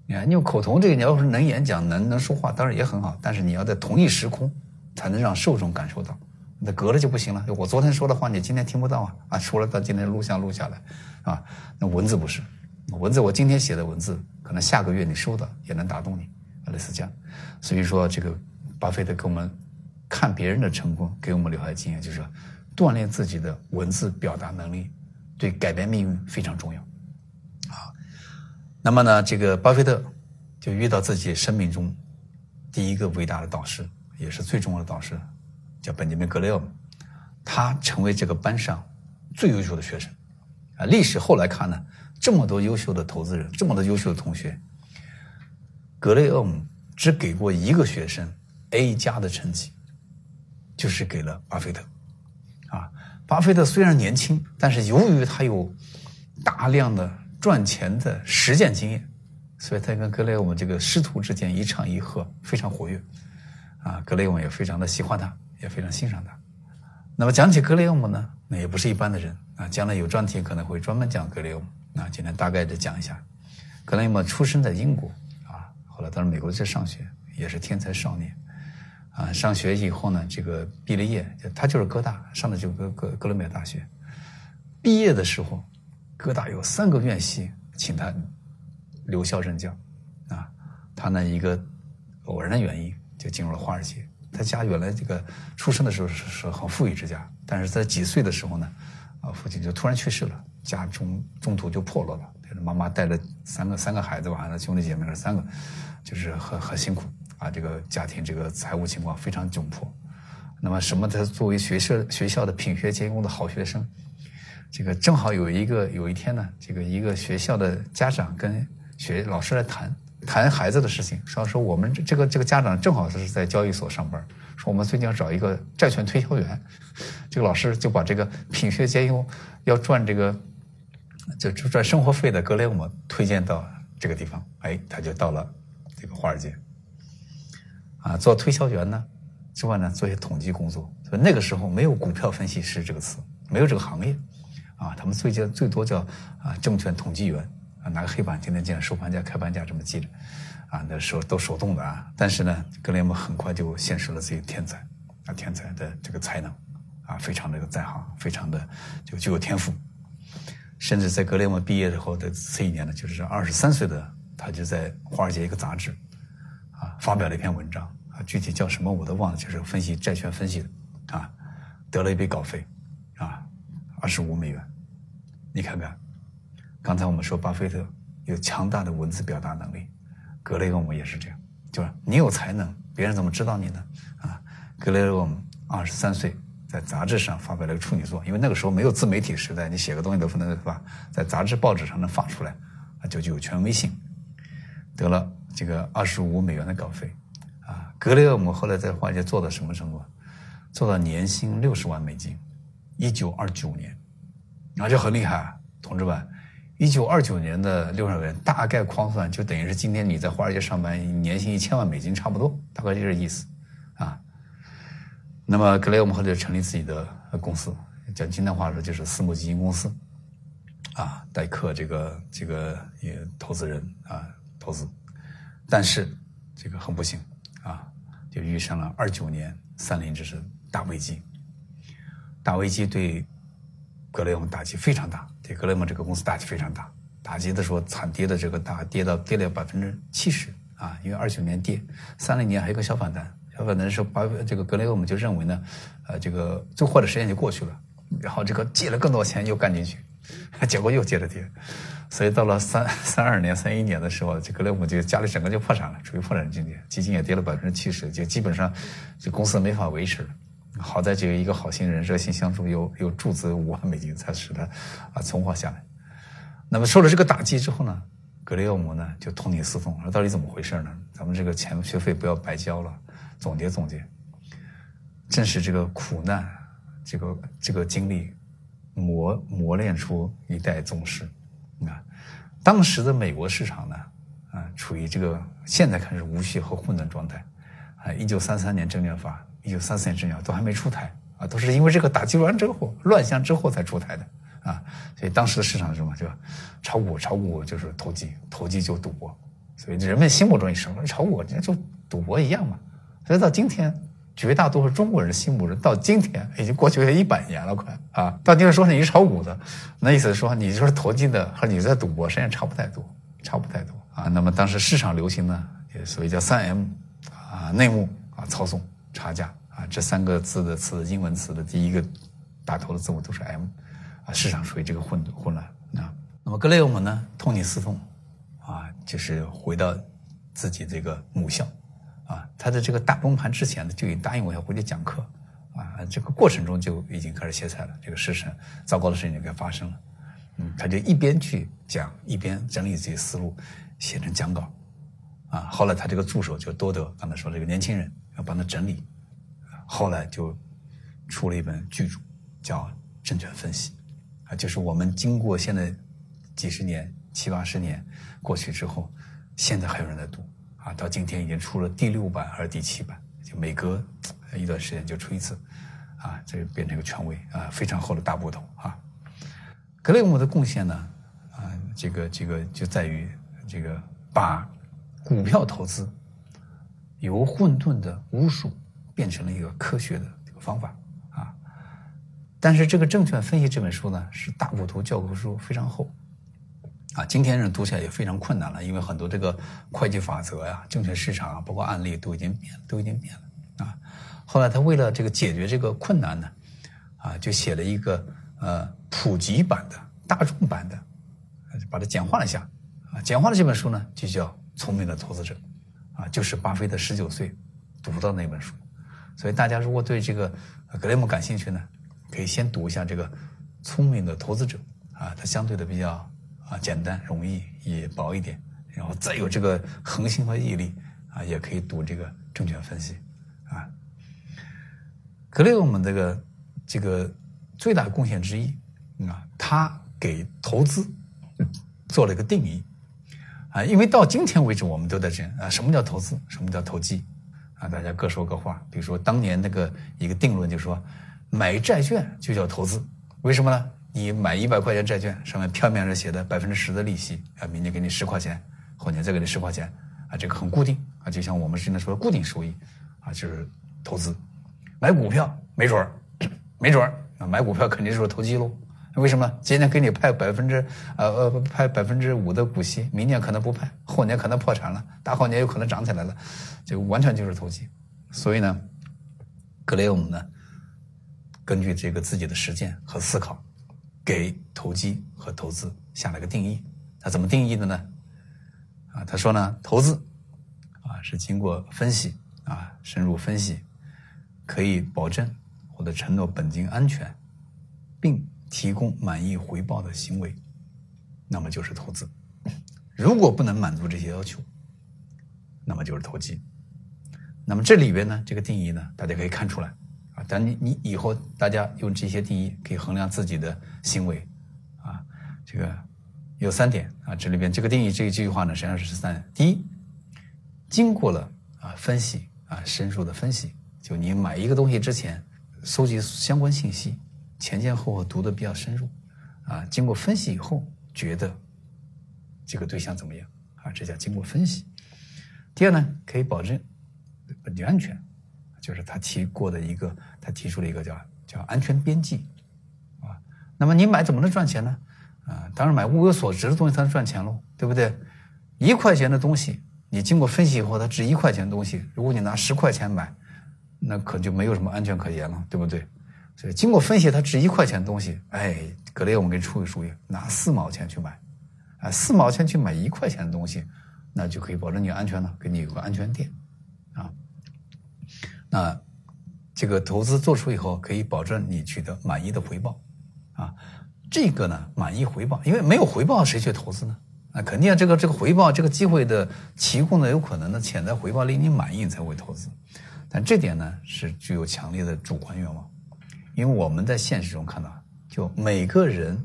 你看，你用口头这个，你要是能演讲、能能说话，当然也很好。但是你要在同一时空，才能让受众感受到。那隔了就不行了。我昨天说的话，你今天听不到啊！啊，说了到今天录像录下来，啊，那文字不是，文字我今天写的文字，可能下个月你收到也能打动你，类似这样。所以说，这个巴菲特给我们看别人的成功，给我们留下的经验，就是说，锻炼自己的文字表达能力，对改变命运非常重要。啊那么呢，这个巴菲特就遇到自己生命中第一个伟大的导师，也是最重要的导师，叫本杰明·格雷厄姆。他成为这个班上最优秀的学生。啊，历史后来看呢，这么多优秀的投资人，这么多优秀的同学，格雷厄姆只给过一个学生 A 加的成绩，就是给了巴菲特。啊，巴菲特虽然年轻，但是由于他有大量的。赚钱的实践经验，所以他跟格雷厄姆这个师徒之间一唱一和，非常活跃，啊，格雷厄姆也非常的喜欢他，也非常欣赏他。那么讲起格雷厄姆呢，那也不是一般的人啊，将来有专题可能会专门讲格雷厄姆。那今天大概的讲一下，格雷厄姆出生在英国啊，后来到美国去上学，也是天才少年啊。上学以后呢，这个毕了业，他就是哥大上的就哥哥哥伦比亚大学，毕业的时候。哥大有三个院系请他留校任教，啊，他呢一个偶然的原因就进入了华尔街。他家原来这个出生的时候是是很富裕之家，但是在几岁的时候呢，啊，父亲就突然去世了，家中中途就破落了。妈妈带着三个三个孩子吧，那兄弟姐妹是三个，就是很很辛苦啊。这个家庭这个财务情况非常窘迫。那么什么？他作为学社学校的品学兼优的好学生。这个正好有一个有一天呢，这个一个学校的家长跟学老师来谈谈孩子的事情，说说我们这个这个家长正好是在交易所上班，说我们最近要找一个债券推销员，这个老师就把这个品学兼优要赚这个就就赚生活费的格雷厄姆推荐到这个地方，哎，他就到了这个华尔街，啊，做推销员呢之外呢，做一些统计工作，所以那个时候没有股票分析师这个词，没有这个行业。啊，他们最近最多叫啊证券统计员啊，拿个黑板天天记收盘价、开盘价这么记着，啊，那时候都手动的啊。但是呢，格雷厄姆很快就显示了自己天才啊，天才的这个才能啊，非常的在行，非常的就具有天赋。甚至在格雷厄姆毕业之后的这一年呢，就是二十三岁的他就在华尔街一个杂志发表了一篇文章啊，具体叫什么我都忘了，就是分析债券分析的啊，得了一笔稿费啊。二十五美元，你看看，刚才我们说巴菲特有强大的文字表达能力，格雷厄姆也是这样，就是你有才能，别人怎么知道你呢？啊，格雷厄姆二十三岁在杂志上发表了个处女作，因为那个时候没有自媒体时代，你写个东西都不能是吧？在杂志报纸上能发出来，啊，就具有权威性，得了这个二十五美元的稿费，啊，格雷厄姆后来在华尔街做到什么程度？做到年薪六十万美金。一九二九年，那就很厉害，啊同志们，一九二九年的六十元，大概框算就等于是今天你在华尔街上班，年薪一千万美金差不多，大概就这意思，啊。那么格雷厄姆后来就成立自己的公司，讲今天话说就是私募基金公司，啊，代客这个这个也投资人啊投资，但是这个很不幸啊，就遇上了二九年三菱这是大危机。大危机对格雷厄姆打击非常大，对格雷厄姆这个公司打击非常大。打击的时候惨跌的这个大跌到跌了百分之七十啊！因为二九年跌，三零年还有个小反弹，小反弹的时候，把这个格雷厄姆就认为呢，呃，这个最坏的时间就过去了，然后这个借了更多钱又干进去，结果又接着跌，所以到了三 三二年、三一年的时候，这格雷厄姆就家里整个就破产了，处于破产境地，基金也跌了百分之七十，就基本上这公司没法维持了。好在就有一个好心人热心相助，又又注资五万美金，才使他啊存活下来。那么受了这个打击之后呢，格雷厄姆呢就痛定思痛，说到底怎么回事呢？咱们这个钱学费不要白交了。总结总结，正是这个苦难，这个这个经历磨磨练出一代宗师。啊，当时的美国市场呢，啊，处于这个现在看是无序和混乱状态，啊，一九三三年证券法，一九三四年证券法都还没出台啊，都是因为这个打击乱之后乱象之后才出台的啊，所以当时的市场是什么？就炒股，炒股就是投机，投机就赌博，所以人们心目中什么炒股，那就赌博一样嘛。所以到今天，绝大多数中国人心目中，到今天已经过去了一百年了，快啊！到今天说你是炒股的，那意思是说你就是投机的和你在赌博实际上差不太多，差不太多啊。那么当时市场流行呢，也所谓叫三 M 啊，内幕啊，操纵、差价啊，这三个字的词，英文词的第一个打头的字母都是 M 啊，市场属于这个混混乱啊。那么格雷厄姆呢，痛定思痛啊，就是回到自己这个母校。啊，他的这个大崩盘之前呢，就已经答应我要回去讲课，啊，这个过程中就已经开始歇菜了，这个事情糟糕的事情就该发生了，嗯，他就一边去讲，一边整理自己思路，写成讲稿，啊，后来他这个助手就多德，刚才说这个年轻人要帮他整理，后来就出了一本巨著，叫《证券分析》，啊，就是我们经过现在几十年、七八十年过去之后，现在还有人在读。啊，到今天已经出了第六版还是第七版，就每隔一段时间就出一次，啊，这就变成一个权威啊，非常厚的大部头啊。格雷厄姆的贡献呢，啊，这个这个就在于这个把股票投资由混沌的巫术变成了一个科学的这个方法啊。但是这个证券分析这本书呢，是大部头教科书，非常厚。啊，今天人读起来也非常困难了，因为很多这个会计法则呀、证券市场啊，包括案例都已经变，都已经变了啊。后来他为了这个解决这个困难呢，啊，就写了一个呃普及版的、大众版的，把它简化了一下啊。简化的这本书呢，就叫《聪明的投资者》，啊，就是巴菲特十九岁读到那本书。所以大家如果对这个格雷姆感兴趣呢，可以先读一下这个《聪明的投资者》啊，它相对的比较。啊，简单容易也薄一点，然后再有这个恒心和毅力啊，也可以读这个证券分析啊。格雷厄姆这个这个最大的贡献之一啊，他给投资做了一个定义啊，因为到今天为止，我们都在这啊，什么叫投资，什么叫投机啊？大家各说各话。比如说当年那个一个定论，就说买债券就叫投资，为什么呢？你买一百块钱债券，上面票面上写的百分之十的利息，啊，明年给你十块钱，后年再给你十块钱，啊，这个很固定，啊，就像我们现在说的固定收益，啊，就是投资。买股票没准儿，没准儿，啊，买股票肯定就是投机喽。为什么？今年给你派百分之，呃呃，派百分之五的股息，明年可能不派，后年可能破产了，大后年有可能涨起来了，就完全就是投机。所以呢，格雷厄姆呢，根据这个自己的实践和思考。给投机和投资下了个定义，他怎么定义的呢？啊，他说呢，投资啊是经过分析啊深入分析，可以保证或者承诺本金安全，并提供满意回报的行为，那么就是投资。如果不能满足这些要求，那么就是投机。那么这里边呢，这个定义呢，大家可以看出来。但你你以后大家用这些定义可以衡量自己的行为，啊，这个有三点啊，这里边这个定义这这句话呢，实际上是三点：第一，经过了啊分析啊深入的分析，就你买一个东西之前，搜集相关信息，前前后后读的比较深入，啊，经过分析以后觉得这个对象怎么样啊，这叫经过分析。第二呢，可以保证本地安全。就是他提过的一个，他提出了一个叫叫安全边际，啊，那么你买怎么能赚钱呢？啊，当然买物有所值的东西才能赚钱喽，对不对？一块钱的东西，你经过分析以后，它值一块钱的东西，如果你拿十块钱买，那可就没有什么安全可言了，对不对？所以经过分析，它值一块钱的东西，哎，格雷，我们给你出个主意，拿四毛钱去买，啊，四毛钱去买一块钱的东西，那就可以保证你安全了，给你有个安全垫，啊。那这个投资做出以后，可以保证你取得满意的回报，啊，这个呢，满意回报，因为没有回报谁去投资呢？啊，肯定这个这个回报这个机会的提供呢，有可能呢潜在回报令你满意才会投资，但这点呢是具有强烈的主观愿望，因为我们在现实中看到，就每个人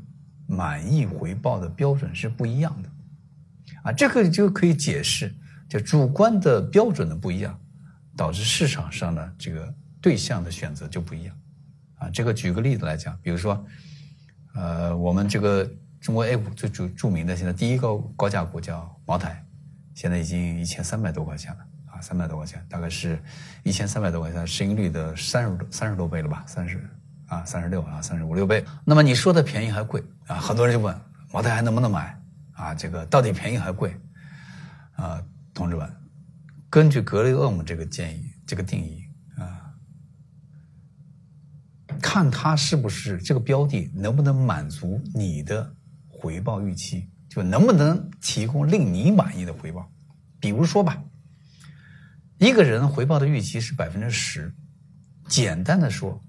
满意回报的标准是不一样的，啊，这个就可以解释，就主观的标准的不一样，导致市场上的这个对象的选择就不一样。啊，这个举个例子来讲，比如说，呃，我们这个中国 A 股最著著名的现在第一个高价股叫茅台，现在已经一千三百多块钱了啊，三百多块钱，大概是一千三百多块钱，市盈率的三十多三十多倍了吧，三十啊三十六啊三十五六倍。那么你说的便宜还贵啊？很多人就问茅台还能不能买啊？这个到底便宜还贵啊？同志们，根据格雷厄姆这个建议这个定义啊。看他是不是这个标的能不能满足你的回报预期，就能不能提供令你满意的回报。比如说吧，一个人回报的预期是百分之十，简单的说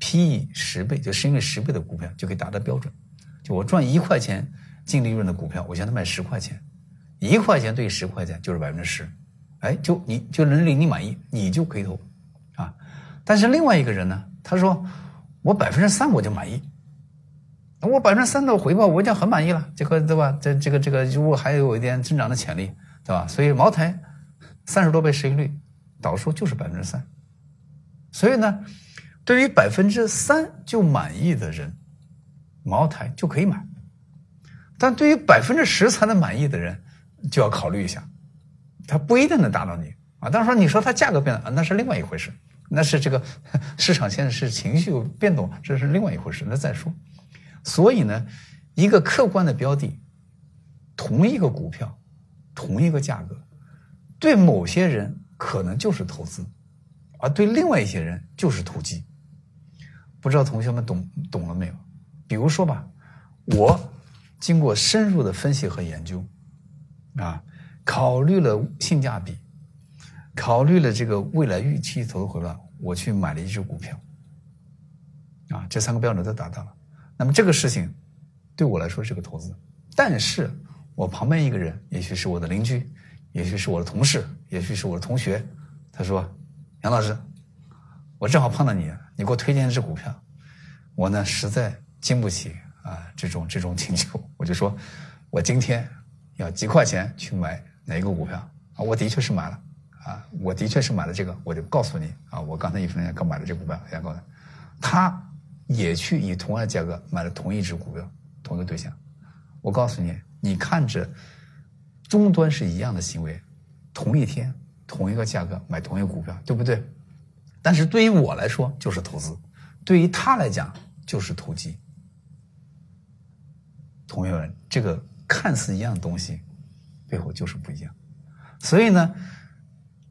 ，P/E 十倍，就是因为十倍的股票就可以达到标准。就我赚一块钱净利润的股票，我现在卖十块钱，一块钱对十块钱就是百分之十，哎，就你就能令你满意，你就可以投啊。但是另外一个人呢？他说：“我百分之三我就满意，我百分之三的回报我已经很满意了，这个对吧？这这个这个如果还有一点增长的潜力，对吧？所以茅台三十多倍市盈率，导数就是百分之三。所以呢，对于百分之三就满意的人，茅台就可以买；但对于百分之十才能满意的人，就要考虑一下，他不一定能达到你啊。当然说你说它价格变了，那是另外一回事。”那是这个 市场现在是情绪变动，这是另外一回事。那再说，所以呢，一个客观的标的，同一个股票，同一个价格，对某些人可能就是投资，而对另外一些人就是投机。不知道同学们懂懂了没有？比如说吧，我经过深入的分析和研究，啊，考虑了性价比。考虑了这个未来预期投资回报，我去买了一只股票，啊，这三个标准都达到了。那么这个事情对我来说是个投资，但是我旁边一个人，也许是我的邻居，也许是我的同事，也许是我的同学，他说：“杨老师，我正好碰到你，你给我推荐一只股票，我呢实在经不起啊这种这种请求，我就说，我今天要几块钱去买哪一个股票啊？我的确是买了。”啊，我的确是买了这个，我就告诉你啊，我刚才一分钟刚买了这股票，先告诉他也去以同样的价格买了同一只股票，同一个对象。我告诉你，你看着终端是一样的行为，同一天同一个价格买同一个股票，对不对？但是对于我来说就是投资，对于他来讲就是投机。同学们，这个看似一样的东西，背后就是不一样。所以呢。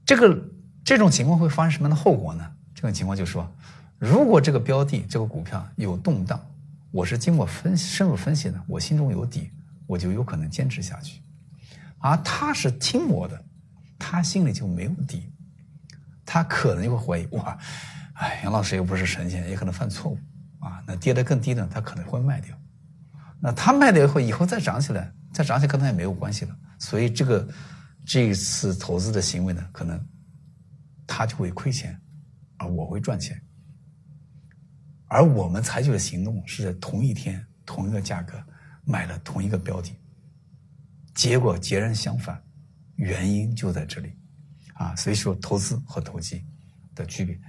这个这种情况会发生什么样的后果呢？这种情况就是说，如果这个标的这个股票有动荡，我是经过分深入分析的，我心中有底，我就有可能坚持下去。而他是听我的，他心里就没有底，他可能就会怀疑：哇，哎，杨老师又不是神仙，也可能犯错误啊。那跌得更低呢，他可能会卖掉。那他卖掉以后，以后再涨起来，再涨起来跟他也没有关系了。所以这个。这一次投资的行为呢，可能他就会亏钱，而我会赚钱。而我们采取的行动是在同一天、同一个价格买了同一个标的，结果截然相反，原因就在这里啊。所以说，投资和投机的区别，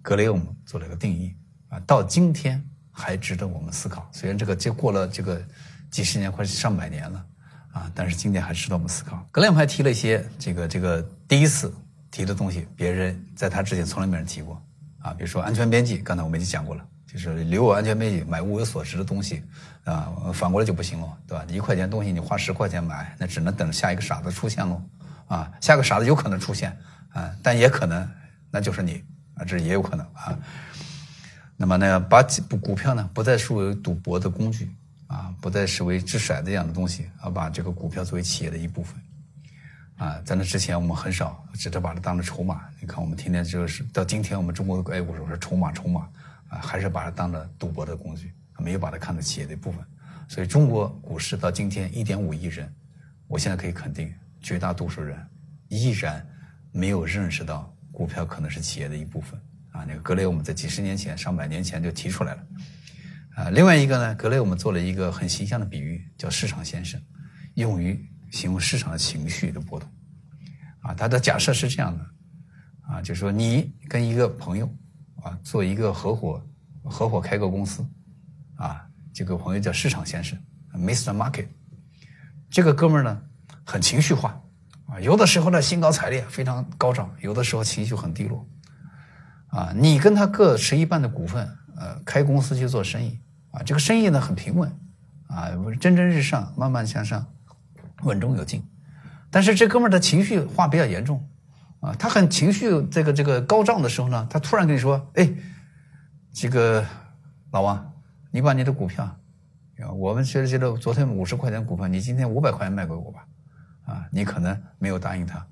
格雷厄姆做了一个定义啊，到今天还值得我们思考。虽然这个就过了这个几十年，快上百年了。啊，但是今天还值得我们思考。格雷厄姆还提了一些这个这个第一次提的东西，别人在他之前从来没人提过。啊，比如说安全边际，刚才我们已经讲过了，就是留有安全边际，买物有所值的东西，啊，反过来就不行了，对吧？一块钱东西你花十块钱买，那只能等下一个傻子出现喽。啊，下个傻子有可能出现，啊，但也可能那就是你，啊，这也有可能啊。那么呢，把股股票呢不再视为赌博的工具。啊，不再视为掷骰子一样的东西，而把这个股票作为企业的一部分。啊，在那之前我们很少，只是把它当成筹码。你看，我们天天就是到今天，我们中国的 A 股是筹码，筹码啊，还是把它当了赌博的工具，没有把它看作企业的一部分。所以，中国股市到今天一点五亿人，我现在可以肯定，绝大多数人依然没有认识到股票可能是企业的一部分。啊，那个格雷厄姆在几十年前、上百年前就提出来了。啊，另外一个呢，格雷我们做了一个很形象的比喻，叫市场先生，用于形容市场的情绪的波动。啊，他的假设是这样的，啊，就是说你跟一个朋友啊做一个合伙，合伙开个公司，啊，这个朋友叫市场先生，Mr. Market，这个哥们儿呢很情绪化，啊，有的时候呢兴高采烈，非常高涨，有的时候情绪很低落，啊，你跟他各持一半的股份，呃，开公司去做生意，啊，这个生意呢很平稳，啊，蒸蒸日上，慢慢向上，稳中有进。但是这哥们儿的情绪化比较严重，啊，他很情绪这个这个高涨的时候呢，他突然跟你说：“哎，这个老王，你把你的股票，我们觉得觉得昨天五十块钱股票，你今天五百块钱卖给我吧，啊，你可能没有答应他，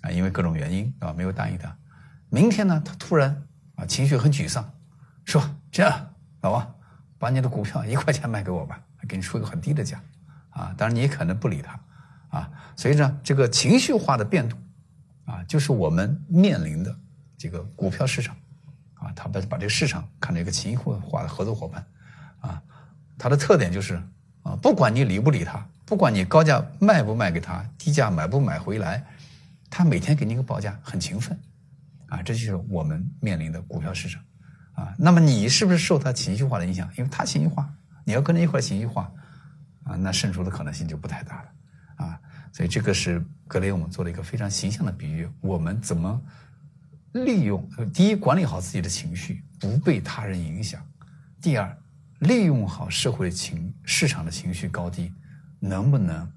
啊，因为各种原因啊，没有答应他。明天呢，他突然啊情绪很沮丧，说这样，老王，把你的股票一块钱卖给我吧，给你出一个很低的价，啊，当然你也可能不理他。”啊，所以呢，这个情绪化的变动，啊，就是我们面临的这个股票市场，啊，他把把这个市场看成一个情绪化的合作伙伴，啊，它的特点就是啊，不管你理不理他，不管你高价卖不卖给他，低价买不买回来，他每天给你一个报价，很勤奋，啊，这就是我们面临的股票市场，啊，那么你是不是受他情绪化的影响？因为他情绪化，你要跟着一块情绪化，啊，那胜出的可能性就不太大了。啊，所以这个是格雷厄姆做了一个非常形象的比喻。我们怎么利用？第一，管理好自己的情绪，不被他人影响；第二，利用好社会情市场的情绪高低，能不能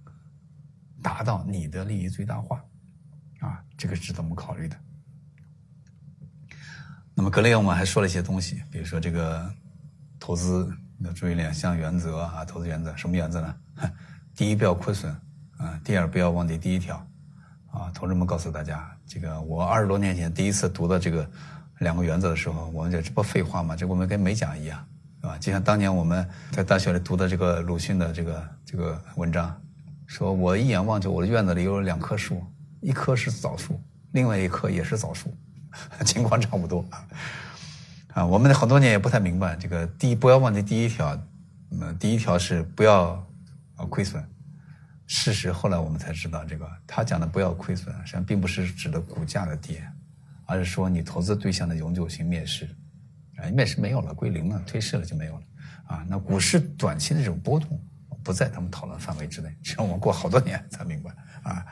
达到你的利益最大化？啊，这个值得我们考虑的。那么格雷厄姆还说了一些东西，比如说这个投资要注意两项原则啊，投资原则什么原则呢？第一，不要亏损。啊，第二不要忘记第一条，啊，同志们告诉大家，这个我二十多年前第一次读到这个两个原则的时候，我们就这不废话吗？这我们跟没讲一样，是吧？就像当年我们在大学里读的这个鲁迅的这个这个文章，说我一眼望去，我的院子里有两棵树，一棵是枣树，另外一棵也是枣树，情况差不多。啊，我们很多年也不太明白这个第一不要忘记第一条，嗯，第一条是不要啊亏损。事实后来我们才知道，这个他讲的不要亏损，实际上并不是指的股价的跌，而是说你投资对象的永久性灭失，啊，灭失没有了，归零了，退市了就没有了，啊，那股市短期的这种波动不在他们讨论范围之内，实际上我们过好多年才明白，啊，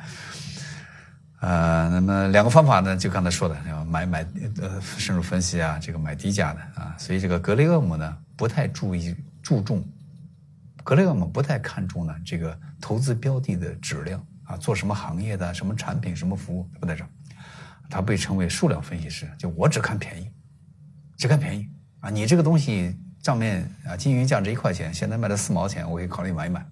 呃，那么两个方法呢，就刚才说的，买买呃深入分析啊，这个买低价的啊，所以这个格雷厄姆呢不太注意注重。格雷厄姆不太看重呢这个投资标的的质量啊，做什么行业的、什么产品、什么服务不在这儿他被称为数量分析师，就我只看便宜，只看便宜啊！你这个东西账面啊，经营价值一块钱，现在卖了四毛钱，我可以考虑买一买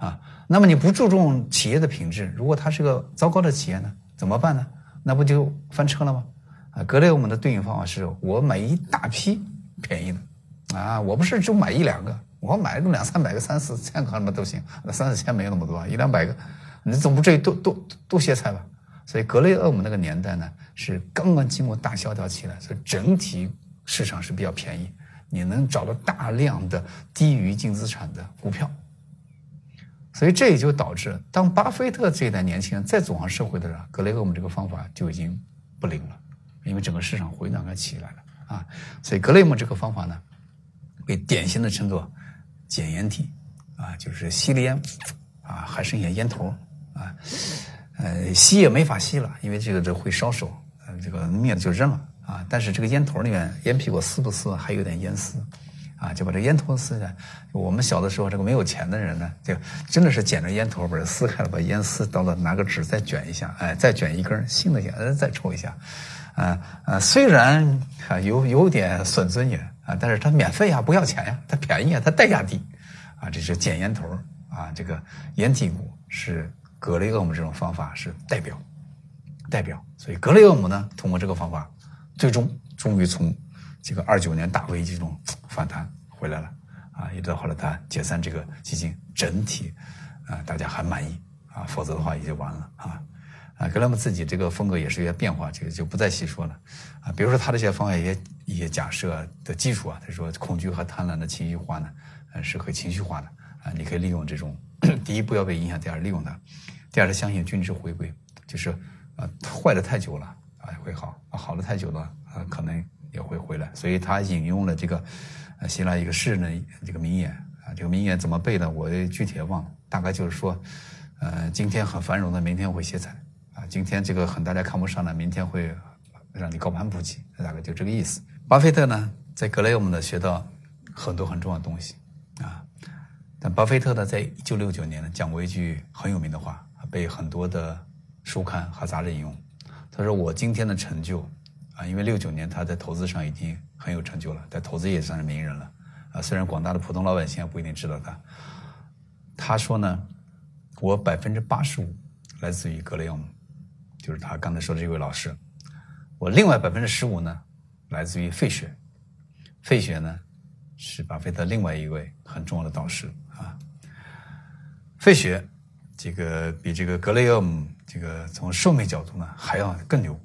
啊。那么你不注重企业的品质，如果它是个糟糕的企业呢，怎么办呢？那不就翻车了吗？啊，格雷厄姆的对应方法是我买一大批便宜的啊，我不是就买一两个。我买个两三百个、三四千个什么都行，那三四千没有那么多，一两百个，你总不至于都都都歇菜吧？所以格雷厄姆那个年代呢，是刚刚经过大萧条期来，所以整体市场是比较便宜，你能找到大量的低于净资产的股票。所以这也就导致，当巴菲特这一代年轻人再走上社会的时候，格雷厄姆这个方法就已经不灵了，因为整个市场回暖开起来了啊。所以格雷厄姆这个方法呢，被典型的称作。减烟体，啊，就是吸了烟，啊，还剩下烟头，啊，呃，吸也没法吸了，因为这个这会烧手，这个灭了就扔了，啊，但是这个烟头里面烟屁股撕不撕，还有点烟丝，啊，就把这烟头撕下来。我们小的时候，这个没有钱的人呢，就真的是捡着烟头把它撕开了，把烟丝到了拿个纸再卷一下，哎，再卷一根新的烟，呃，再抽一下，啊啊，虽然啊有有点损尊严。啊，但是它免费呀，不要钱呀，它便宜啊，它代价低，啊，这是捡烟头啊，这个烟蒂股是格雷厄姆这种方法是代表，代表，所以格雷厄姆呢，通过这个方法，最终终于从这个二九年大危机中反弹回来了，啊，一直到后来他解散这个基金，整体啊大家还满意啊，否则的话也就完了啊。啊，格雷厄姆自己这个风格也是有些变化，这个就不再细说了。啊，比如说他这些方案一些一些假设的基础啊，他说恐惧和贪婪的情绪化呢，呃，是可情绪化的啊，你可以利用这种 第一不要被影响，第二利用它，第二是相信均值回归，就是啊坏的太久了啊会好，好的太久了啊可能也会回来。所以他引用了这个希腊一个诗人的这个名言啊，这个名言怎么背的我具体也忘了，大概就是说，呃今天很繁荣的，明天会歇菜啊，今天这个很大家看不上的，明天会让你高攀不起，大概就这个意思。巴菲特呢在格雷厄姆呢学到很多很重要的东西啊。但巴菲特呢，在一九六九年呢，讲过一句很有名的话，被很多的书刊和杂志引用。他说：“我今天的成就，啊，因为六九年他在投资上已经很有成就了，在投资也算是名人了，啊，虽然广大的普通老百姓不一定知道他。他说呢，我百分之八十五来自于格雷厄姆，就是他刚才说的这位老师。我另外百分之十五呢，来自于费雪。费雪呢，是巴菲特另外一位很重要的导师啊。”费雪，这个比这个格雷厄姆这个从寿命角度呢还要更牛，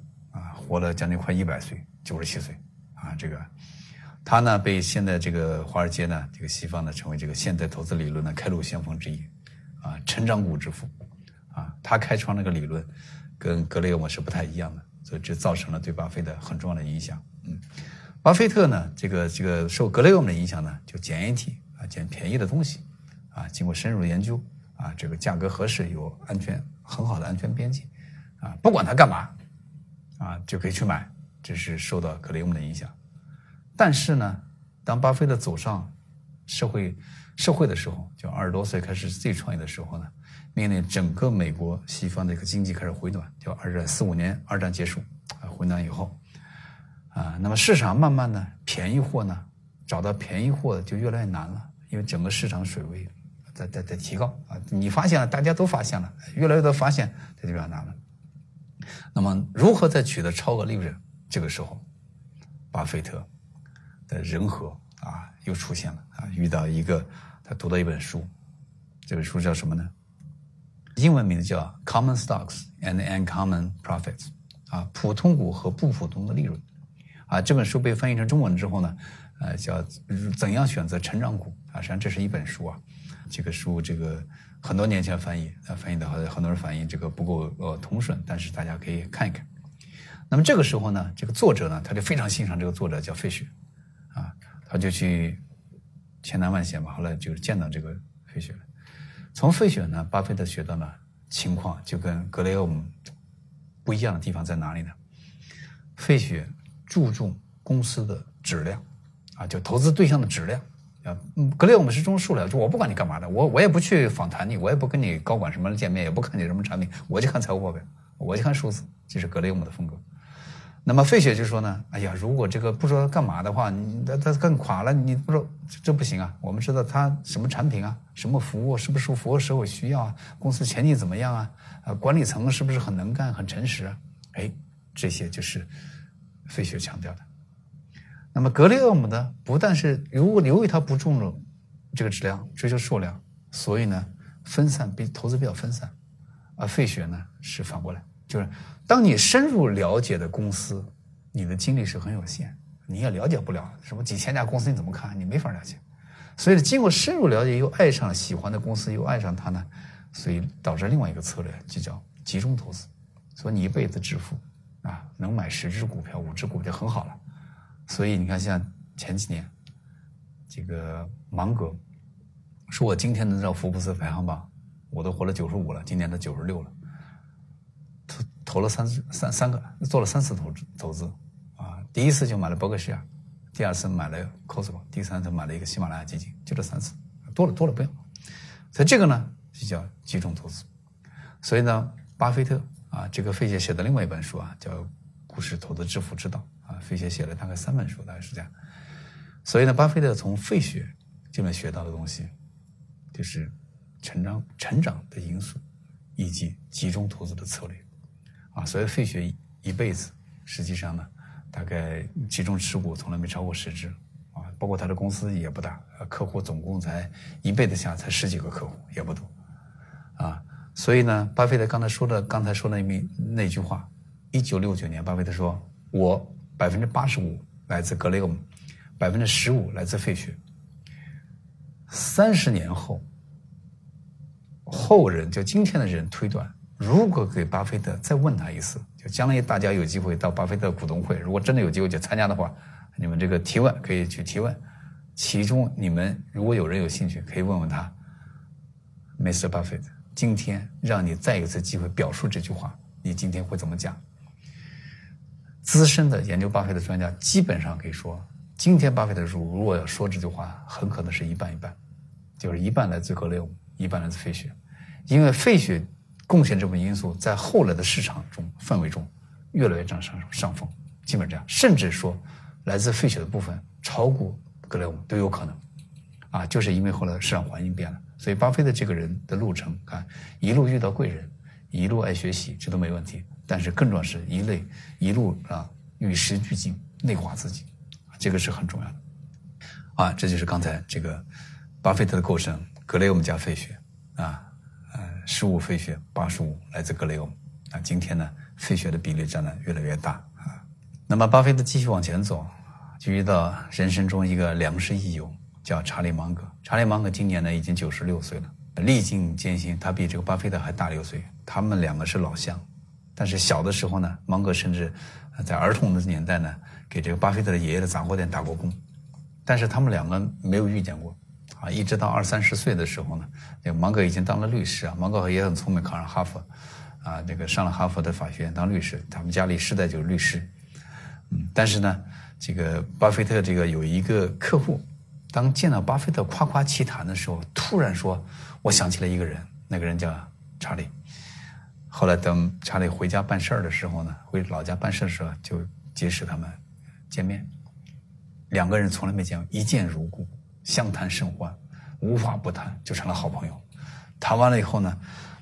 活了将近快一百岁，九十七岁啊。这个他呢被现在这个华尔街呢这个西方呢成为这个现代投资理论的开路先锋之一啊，成长股之父啊。他开创那个理论跟格雷厄姆是不太一样的，所以这造成了对巴菲特很重要的影响。嗯，巴菲特呢这个这个受格雷厄姆的影响呢，就捡一体啊，捡便宜的东西啊，经过深入研究。啊，这个价格合适，有安全很好的安全边际，啊，不管他干嘛，啊，就可以去买，这是受到格雷厄姆的影响。但是呢，当巴菲特走上社会社会的时候，就二十多岁开始自己创业的时候呢，面临整个美国西方的一个经济开始回暖，就二战四五年二战结束啊，回暖以后，啊，那么市场慢慢的便宜货呢，找到便宜货就越来越难了，因为整个市场水位。在在在提高啊！你发现了，大家都发现了，越来越多发现，这就比较难了。那么，如何再取得超额利润？这个时候，巴菲特的人和啊又出现了啊！遇到一个，他读到一本书，这本书叫什么呢？英文名字叫《Common Stocks and Uncommon Profits》啊，普通股和不普通的利润啊。这本书被翻译成中文之后呢，呃，叫怎样选择成长股啊？实际上，这是一本书啊。这个书，这个很多年前翻译，啊，翻译的很很多人反映这个不够呃通顺，但是大家可以看一看。那么这个时候呢，这个作者呢，他就非常欣赏这个作者叫费雪，啊，他就去千难万险吧，后来就是见到这个费雪了。从费雪呢，巴菲特学到了情况就跟格雷厄姆不一样的地方在哪里呢？费雪注重公司的质量，啊，就投资对象的质量。啊，格雷厄姆是种树了，就我不管你干嘛的，我我也不去访谈你，我也不跟你高管什么见面，也不看你什么产品，我就看财务报表，我就看数字，这是格雷厄姆的风格。那么费雪就说呢，哎呀，如果这个不说干嘛的话，你他他更垮了，你不说这不行啊。我们知道他什么产品啊，什么服务，是不是符合社会需要啊？公司前景怎么样啊？啊，管理层是不是很能干、很诚实啊？哎，这些就是费雪强调的。那么格雷厄姆呢，不但是如果由于他不注重这个质量，追求数量，所以呢分散比投资比较分散，而费雪呢是反过来，就是当你深入了解的公司，你的精力是很有限，你也了解不了什么几千家公司你怎么看，你没法了解，所以经过深入了解又爱上喜欢的公司又爱上它呢，所以导致另外一个策略就叫集中投资，所以你一辈子致富啊，能买十只股票五只股票就很好了。所以你看，像前几年，这个芒格说：“我今天能到福布斯排行榜，我都活了九十五了，今年都九十六了。”投投了三三三个，做了三次投资投资啊！第一次就买了伯克希尔，第二次买了 Costco，第三次买了一个喜马拉雅基金，就这三次，多了多了不要。所以这个呢，就叫集中投资。所以呢，巴菲特啊，这个费雪写的另外一本书啊，叫《股市投资致富之道》。啊，费雪写了大概三本书，大概是这样。所以呢，巴菲特从费雪这边学到的东西，就是成长、成长的因素，以及集中投资的策略。啊，所以费雪一辈子实际上呢，大概集中持股从来没超过十只。啊，包括他的公司也不大，客户总共才一辈子下才十几个客户，也不多。啊，所以呢，巴菲特刚才说的，刚才说的那那句话，一九六九年，巴菲特说：“我。”百分之八十五来自格雷厄姆，百分之十五来自费雪。三十年后，后人就今天的人推断，如果给巴菲特再问他一次，就将来大家有机会到巴菲特股东会，如果真的有机会去参加的话，你们这个提问可以去提问，其中你们如果有人有兴趣，可以问问他，Mr. Buffett，今天让你再一次机会表述这句话，你今天会怎么讲？资深的研究巴菲特专家基本上可以说，今天巴菲特如如果要说这句话，很可能是一半一半，就是一半来自格雷厄姆，一半来自费雪。因为费雪贡献这部分因素，在后来的市场中氛围中越来越占上上风，基本这样，甚至说来自费雪的部分超过格雷厄姆都有可能，啊，就是因为后来市场环境变了，所以巴菲特这个人的路程，看一路遇到贵人，一路爱学习，这都没问题，但是更重要是一类一路啊与时俱进，内化自己，这个是很重要的，啊，这就是刚才这个巴菲特的构成，格雷厄姆加费雪，啊。呃十五费雪，八十五来自格雷厄姆。啊，今天呢，费雪的比例占的越来越大啊。那么，巴菲特继续往前走，就遇到人生中一个良师益友，叫查理芒格。查理芒格今年呢已经九十六岁了，历尽艰辛，他比这个巴菲特还大六岁。他们两个是老乡，但是小的时候呢，芒格甚至在儿童的年代呢，给这个巴菲特的爷爷的杂货店打过工，但是他们两个没有遇见过。啊，一直到二三十岁的时候呢，这个芒格已经当了律师啊。芒格也很聪明，考上哈佛，啊，这个上了哈佛的法学院当律师。他们家里世代就是律师，嗯。但是呢，这个巴菲特这个有一个客户，当见到巴菲特夸夸其谈的时候，突然说：“我想起了一个人，那个人叫查理。”后来等查理回家办事儿的时候呢，回老家办事的时候就结识他们见面，两个人从来没见过，一见如故。相谈甚欢，无话不谈，就成了好朋友。谈完了以后呢，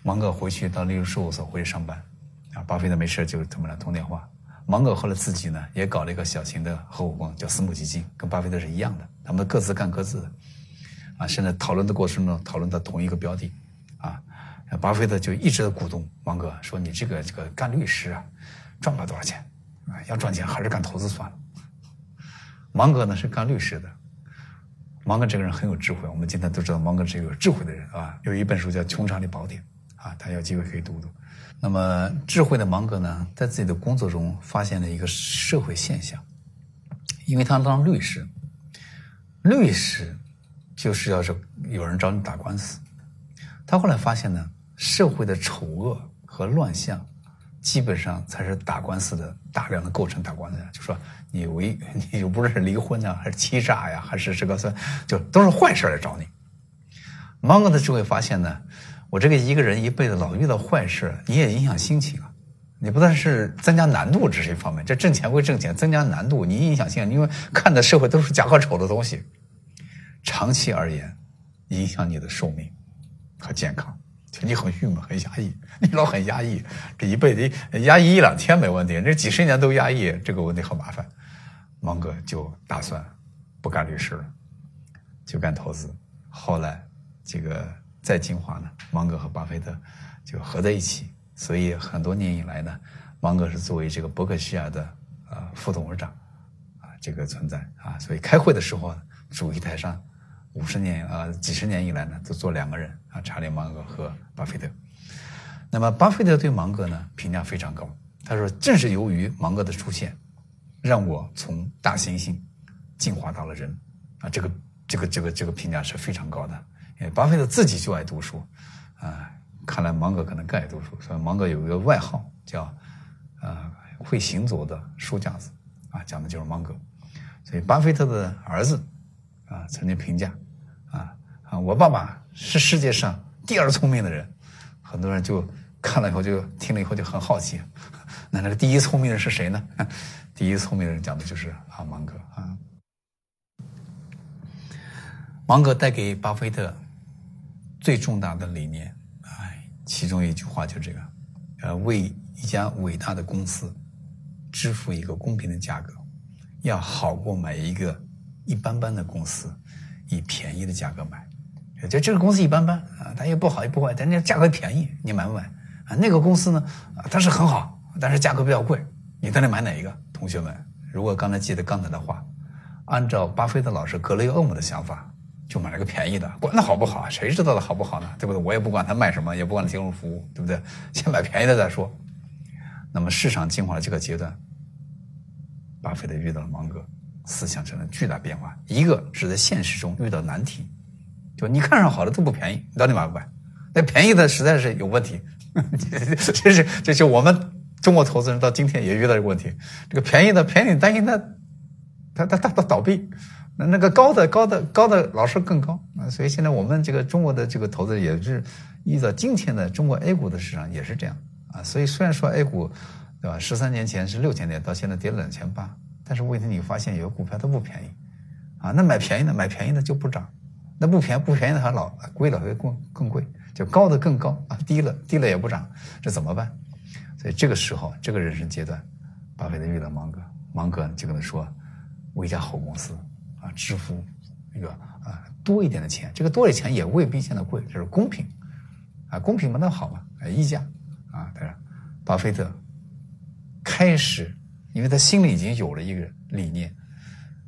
芒格回去到律师事务所回去上班，啊，巴菲特没事就他们俩通电话。芒格后来自己呢也搞了一个小型的合伙公叫私募基金，跟巴菲特是一样的，他们各自干各自的。啊，现在讨论的过程中讨论到同一个标的，巴菲特就一直在鼓动芒格说：“你这个这个干律师啊，赚不了多少钱，啊，要赚钱还是干投资算了。”芒格呢是干律师的。芒格这个人很有智慧，我们今天都知道芒格是一个有智慧的人啊。有一本书叫《穷查理宝典》，啊，他有机会可以读读。那么智慧的芒格呢，在自己的工作中发现了一个社会现象，因为他当律师，律师就是要是有人找你打官司，他后来发现呢，社会的丑恶和乱象。基本上才是打官司的大量的构成打官司，就说你为，你又不是离婚呢，还是欺诈呀，还是这个算，就都是坏事来找你。芒格的智慧发现呢，我这个一个人一辈子老遇到坏事，你也影响心情啊。你不但是增加难度，这是一方面，这挣钱归挣钱，增加难度，你影响心情，因为看的社会都是假和丑的东西，长期而言，影响你的寿命和健康。你很郁闷，很压抑，你老很压抑，这一辈子压抑一两天没问题，这几十年都压抑，这个问题很麻烦。芒格就打算不干律师了，就干投资。后来这个再进化呢，芒格和巴菲特就合在一起，所以很多年以来呢，芒格是作为这个伯克希尔的呃副董事长啊这个存在啊，所以开会的时候主席台上。五十年啊，几十年以来呢，都做两个人啊，查理芒格和巴菲特。那么，巴菲特对芒格呢评价非常高。他说：“正是由于芒格的出现，让我从大猩猩进化到了人。”啊，这个这个这个这个评价是非常高的。因为巴菲特自己就爱读书啊，看来芒格可能更爱读书。所以芒格有一个外号叫“呃会行走的书架子”，啊，讲的就是芒格。所以，巴菲特的儿子啊曾经评价。我爸爸是世界上第二聪明的人，很多人就看了以后就听了以后就很好奇，那那个第一聪明人是谁呢？第一聪明人讲的就是啊芒格啊。芒格带给巴菲特最重大的理念，哎，其中一句话就这个，呃，为一家伟大的公司支付一个公平的价格，要好过买一个一般般的公司。以便宜的价格买，就这个公司一般般啊，它也不好也不坏，但那价格便宜，你买不买啊？那个公司呢，啊，它是很好，但是价格比较贵，你到底买哪一个？同学们，如果刚才记得刚才的话，按照巴菲特老师格雷厄姆的想法，就买了个便宜的，管它好不好？谁知道它好不好呢？对不对？我也不管它卖什么，也不管它提供服务，对不对？先买便宜的再说。那么市场进化的这个阶段，巴菲特遇到了芒格，思想产生巨大变化。一个是在现实中遇到难题，就你看上好的都不便宜，你到底买不买？那便宜的实在是有问题。这是这是我们中国投资人到今天也遇到这个问题。这个便宜的便宜，担心它它它它它倒闭。那那个高的高的高的老是更高啊。所以现在我们这个中国的这个投资也是依照今天的中国 A 股的市场也是这样啊。所以虽然说 A 股对吧，十三年前是六千点，到现在跌了两千八，但是问题你发现有个股票它不便宜啊。那买便宜的买便宜的就不涨，那不便宜不便宜的还老贵了会更更贵。就高的更高啊，低了低了也不涨，这怎么办？所以这个时候，这个人生阶段，巴菲特遇到芒格，芒格就跟他说：“为一家好公司啊，支付一个啊多一点的钱，这个多的钱也未必现在贵，这是公平啊，公平嘛，那好嘛，溢价啊。”当然，巴菲特开始，因为他心里已经有了一个理念，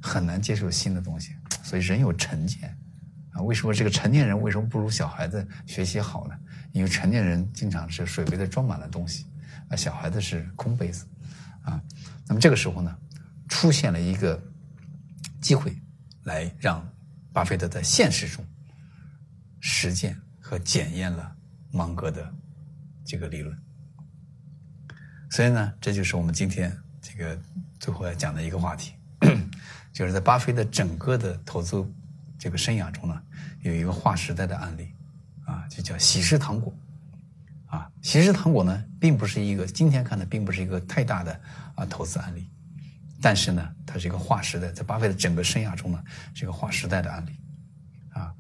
很难接受新的东西，所以人有成见。啊，为什么这个成年人为什么不如小孩子学习好呢？因为成年人经常是水杯子装满了东西，啊，小孩子是空杯子，啊，那么这个时候呢，出现了一个机会，来让巴菲特在现实中实践和检验了芒格的这个理论。所以呢，这就是我们今天这个最后要讲的一个话题，就是在巴菲特整个的投资。这个生涯中呢，有一个划时代的案例，啊，就叫喜事糖果，啊，喜事糖果呢，并不是一个今天看的，并不是一个太大的啊投资案例，但是呢，它是一个划时代，在巴菲特整个生涯中呢，是一个划时代的案例，啊，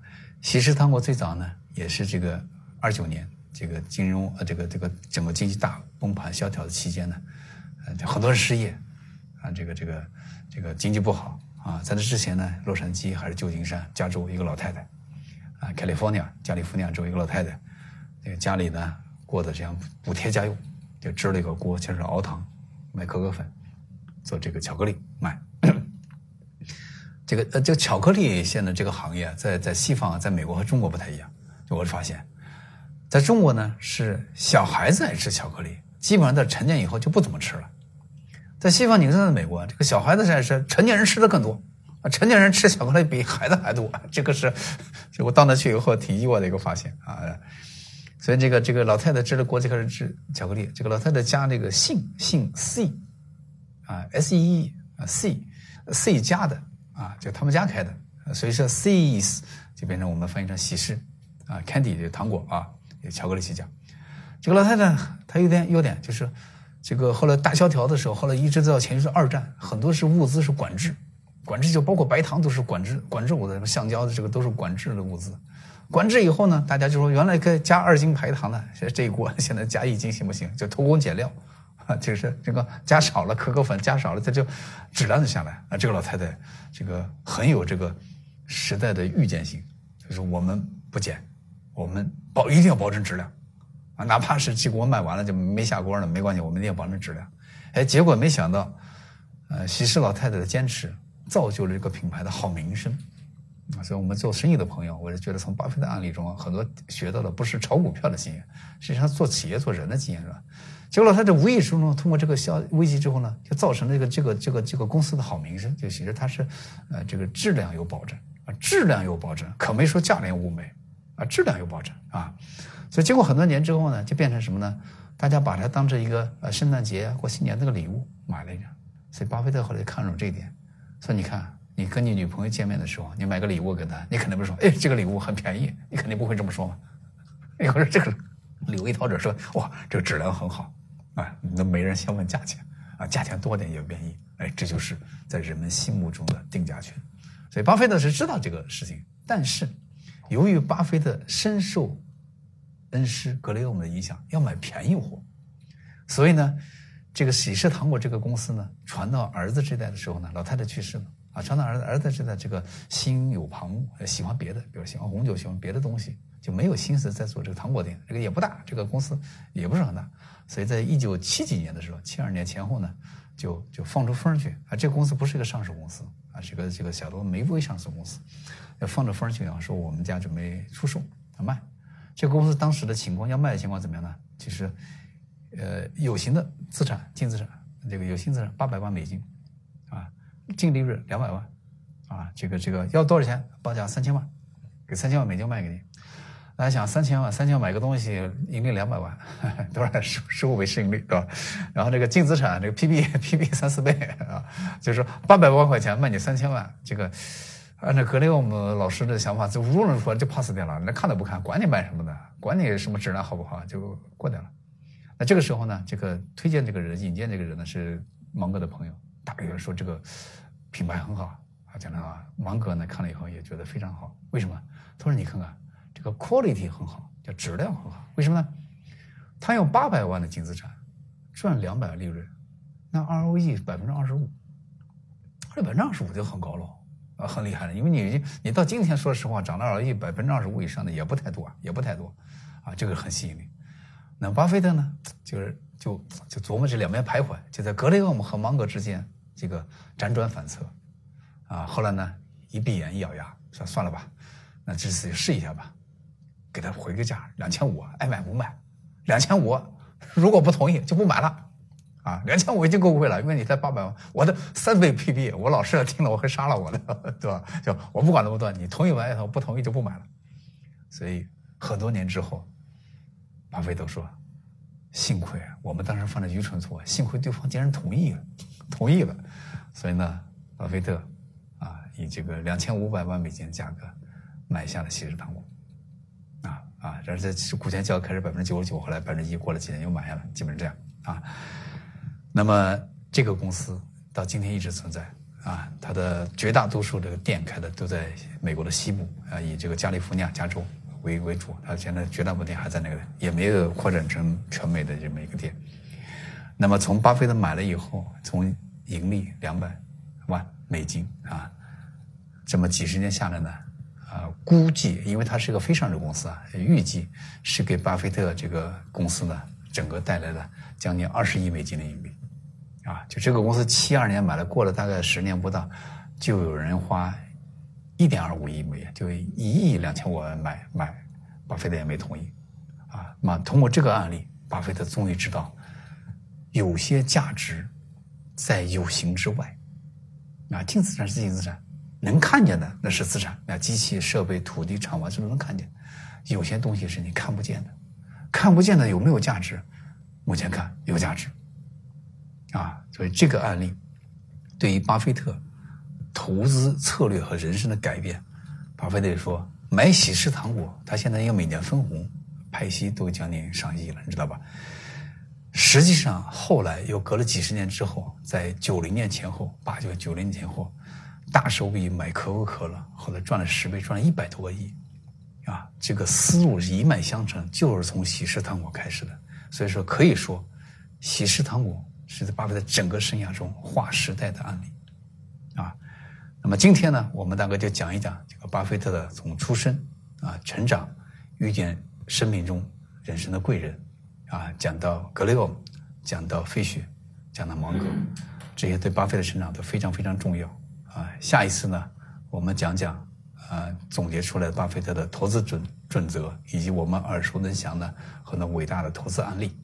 喜事糖果最早呢，也是这个二九年这个金融呃这个这个整个经济大崩盘萧条的期间呢，呃，很多人失业，啊，这个这个这个经济不好。啊，在这之前呢，洛杉矶还是旧金山，加州一个老太太，啊，California 加利福尼亚州一个老太太，那个家里呢过的这样补贴家用，就支了一个锅，就是熬糖，卖可可粉，做这个巧克力卖。这个呃，这个巧克力现在这个行业，在在西方，在美国和中国不太一样。就我发现，在中国呢是小孩子爱吃巧克力，基本上在成年以后就不怎么吃了。在西方，你看在美国，这个小孩子现在吃，成年人吃的更多啊！成年人吃巧克力比孩子还多，这个是，就我到那去以后挺意外的一个发现啊！所以这个这个老太太支了国就开始吃巧克力，这个老太太加这个姓姓 C 啊，S E E 啊 C C 加的啊，就他们家开的，所以说 C's 就变成我们翻译成喜事啊，Candy 就糖果啊，有巧克力起家。这个老太太她有点优点就是。这个后来大萧条的时候，后来一直到前就是二战，很多是物资是管制，管制就包括白糖都是管制管制我的什么，橡胶的这个都是管制的物资。管制以后呢，大家就说原来该加二斤白糖的，现在这一锅 现在加一斤行不行？就偷工减料啊，就是这个加少了可可粉加少了，它就质量就下来啊。这个老太太这个很有这个时代的预见性，就是我们不减，我们保一定要保证质量。啊，哪怕是这锅卖完了就没下锅了，没关系，我们一定要保证质量。哎，结果没想到，呃，喜事老太太的坚持造就了这个品牌的好名声。啊，所以我们做生意的朋友，我是觉得从巴菲特案例中很多学到的不是炒股票的经验，实际上做企业做人的经验是吧？结果他在无意识中通过这个消危机之后呢，就造成了这个这个这个这个公司的好名声，就其实它是呃这个质量有保证啊，质量有保证，可没说价廉物美啊，质量有保证啊。所以经过很多年之后呢，就变成什么呢？大家把它当成一个呃圣诞节过新年这个礼物买了一张。所以巴菲特后来就看中这一点，说你看，你跟你女朋友见面的时候，你买个礼物给她，你肯定不说，哎，这个礼物很便宜，你肯定不会这么说嘛。哎，可是这个 礼物一掏着说，哇，这个质量很好，啊，那没人先问价钱啊，价钱多点也愿意。哎，这就是在人们心目中的定价权。所以巴菲特是知道这个事情，但是由于巴菲特深受恩师格雷厄姆的影响，要买便宜货，所以呢，这个喜事糖果这个公司呢，传到儿子这代的时候呢，老太太去世了。啊，传到儿子儿子这代，这个心有旁骛，喜欢别的，比如喜欢红酒，喜欢别的东西，就没有心思再做这个糖果店，这个也不大，这个公司也不是很大，所以在一九七几年的时候，七二年前后呢，就就放出风去啊，这个公司不是一个上市公司啊，是，个这个小多美国上市公司，要放着风去啊，说我们家准备出售要卖。这个公司当时的情况，要卖的情况怎么样呢？其实，呃，有形的资产净资产，这个有形资产八百万美金，啊，净利润两百万，啊，这个这个要多少钱？报价三千万，给三千万美金卖给你。大家想三千万，三千万买个东西，盈利两百万，多少十十五倍市盈率，对吧？然后这个净资产，这个 P B P B 三四倍啊，就是说八百万块钱卖你三千万，这个按照格雷厄姆老师的想法，就无论如何就 pass 掉了，那看都不看，管你卖什么的，管你什么质量好不好，就过掉了。那这个时候呢，这个推荐这个人、引荐这个人呢是芒格的朋友，大概说这个品牌很好啊，讲的啊，芒格呢看了以后也觉得非常好，为什么？他说你看看。这个 quality 很好，叫质量很好。为什么呢？他用八百万的净资产赚两百万利润，那 ROE 百分之二十五，这百分之二十五就很高了，啊，很厉害了。因为你你到今天说实话，涨到 ROE 百分之二十五以上的也不太多，也不太多，啊，这个很吸引力。那巴菲特呢，就是就就琢磨这两边徘徊，就在格雷厄姆和芒格之间这个辗转反侧，啊，后来呢，一闭眼一咬牙说算了吧，那这次就试一下吧。给他回个价，两千五，爱买不买，两千五，如果不同意就不买了，啊，两千五已经够贵了，因为你才八百万，我的三倍 PB，我老师要听了我会杀了我的，对吧？就我不管那么多，你同意买不同意就不买了。所以很多年之后，巴菲特说，幸亏我们当时犯了愚蠢错，幸亏对方竟然同意了，同意了，所以呢，巴菲特啊，以这个两千五百万美金的价格买下了喜事糖果。啊，然后这股权交易开始百分之九十九，后来百分之一，过了几年又买下了，基本上这样啊。那么这个公司到今天一直存在啊，它的绝大多数这个店开的都在美国的西部啊，以这个加利福尼亚加州为为主，它现在绝大部分店还在那个，也没有扩展成全美的这么一个店。那么从巴菲特买了以后，从盈利两百万美金啊，这么几十年下来呢？啊，估计，因为它是个非上市公司啊，预计是给巴菲特这个公司呢，整个带来了将近二十亿美金的盈利，啊，就这个公司七二年买了，过了大概十年不到，就有人花一点二五亿美元，就一亿两千万买买，巴菲特也没同意，啊，那通过这个案例，巴菲特终于知道，有些价值在有形之外，啊，净资产是净资产。能看见的那是资产，那机器设备、土地、厂房是不是能看见。有些东西是你看不见的，看不见的有没有价值？目前看有价值。啊，所以这个案例对于巴菲特投资策略和人生的改变，巴菲特说买喜事糖果，他现在要每年分红派息都将近上亿了，你知道吧？实际上后来又隔了几十年之后，在九零年前后，八九九零年前后。大手笔买可口可乐，后来赚了十倍，赚了一百多个亿，啊，这个思路是一脉相承，就是从喜事糖果开始的。所以说，可以说，喜事糖果是在巴菲特整个生涯中划时代的案例，啊。那么今天呢，我们大概就讲一讲这个巴菲特的从出生啊、成长、遇见生命中人生的贵人，啊，讲到格雷厄姆，讲到费雪，讲到芒格，这些对巴菲特成长都非常非常重要。啊，下一次呢，我们讲讲，啊，总结出来巴菲特的投资准准则，以及我们耳熟能详的很多伟大的投资案例。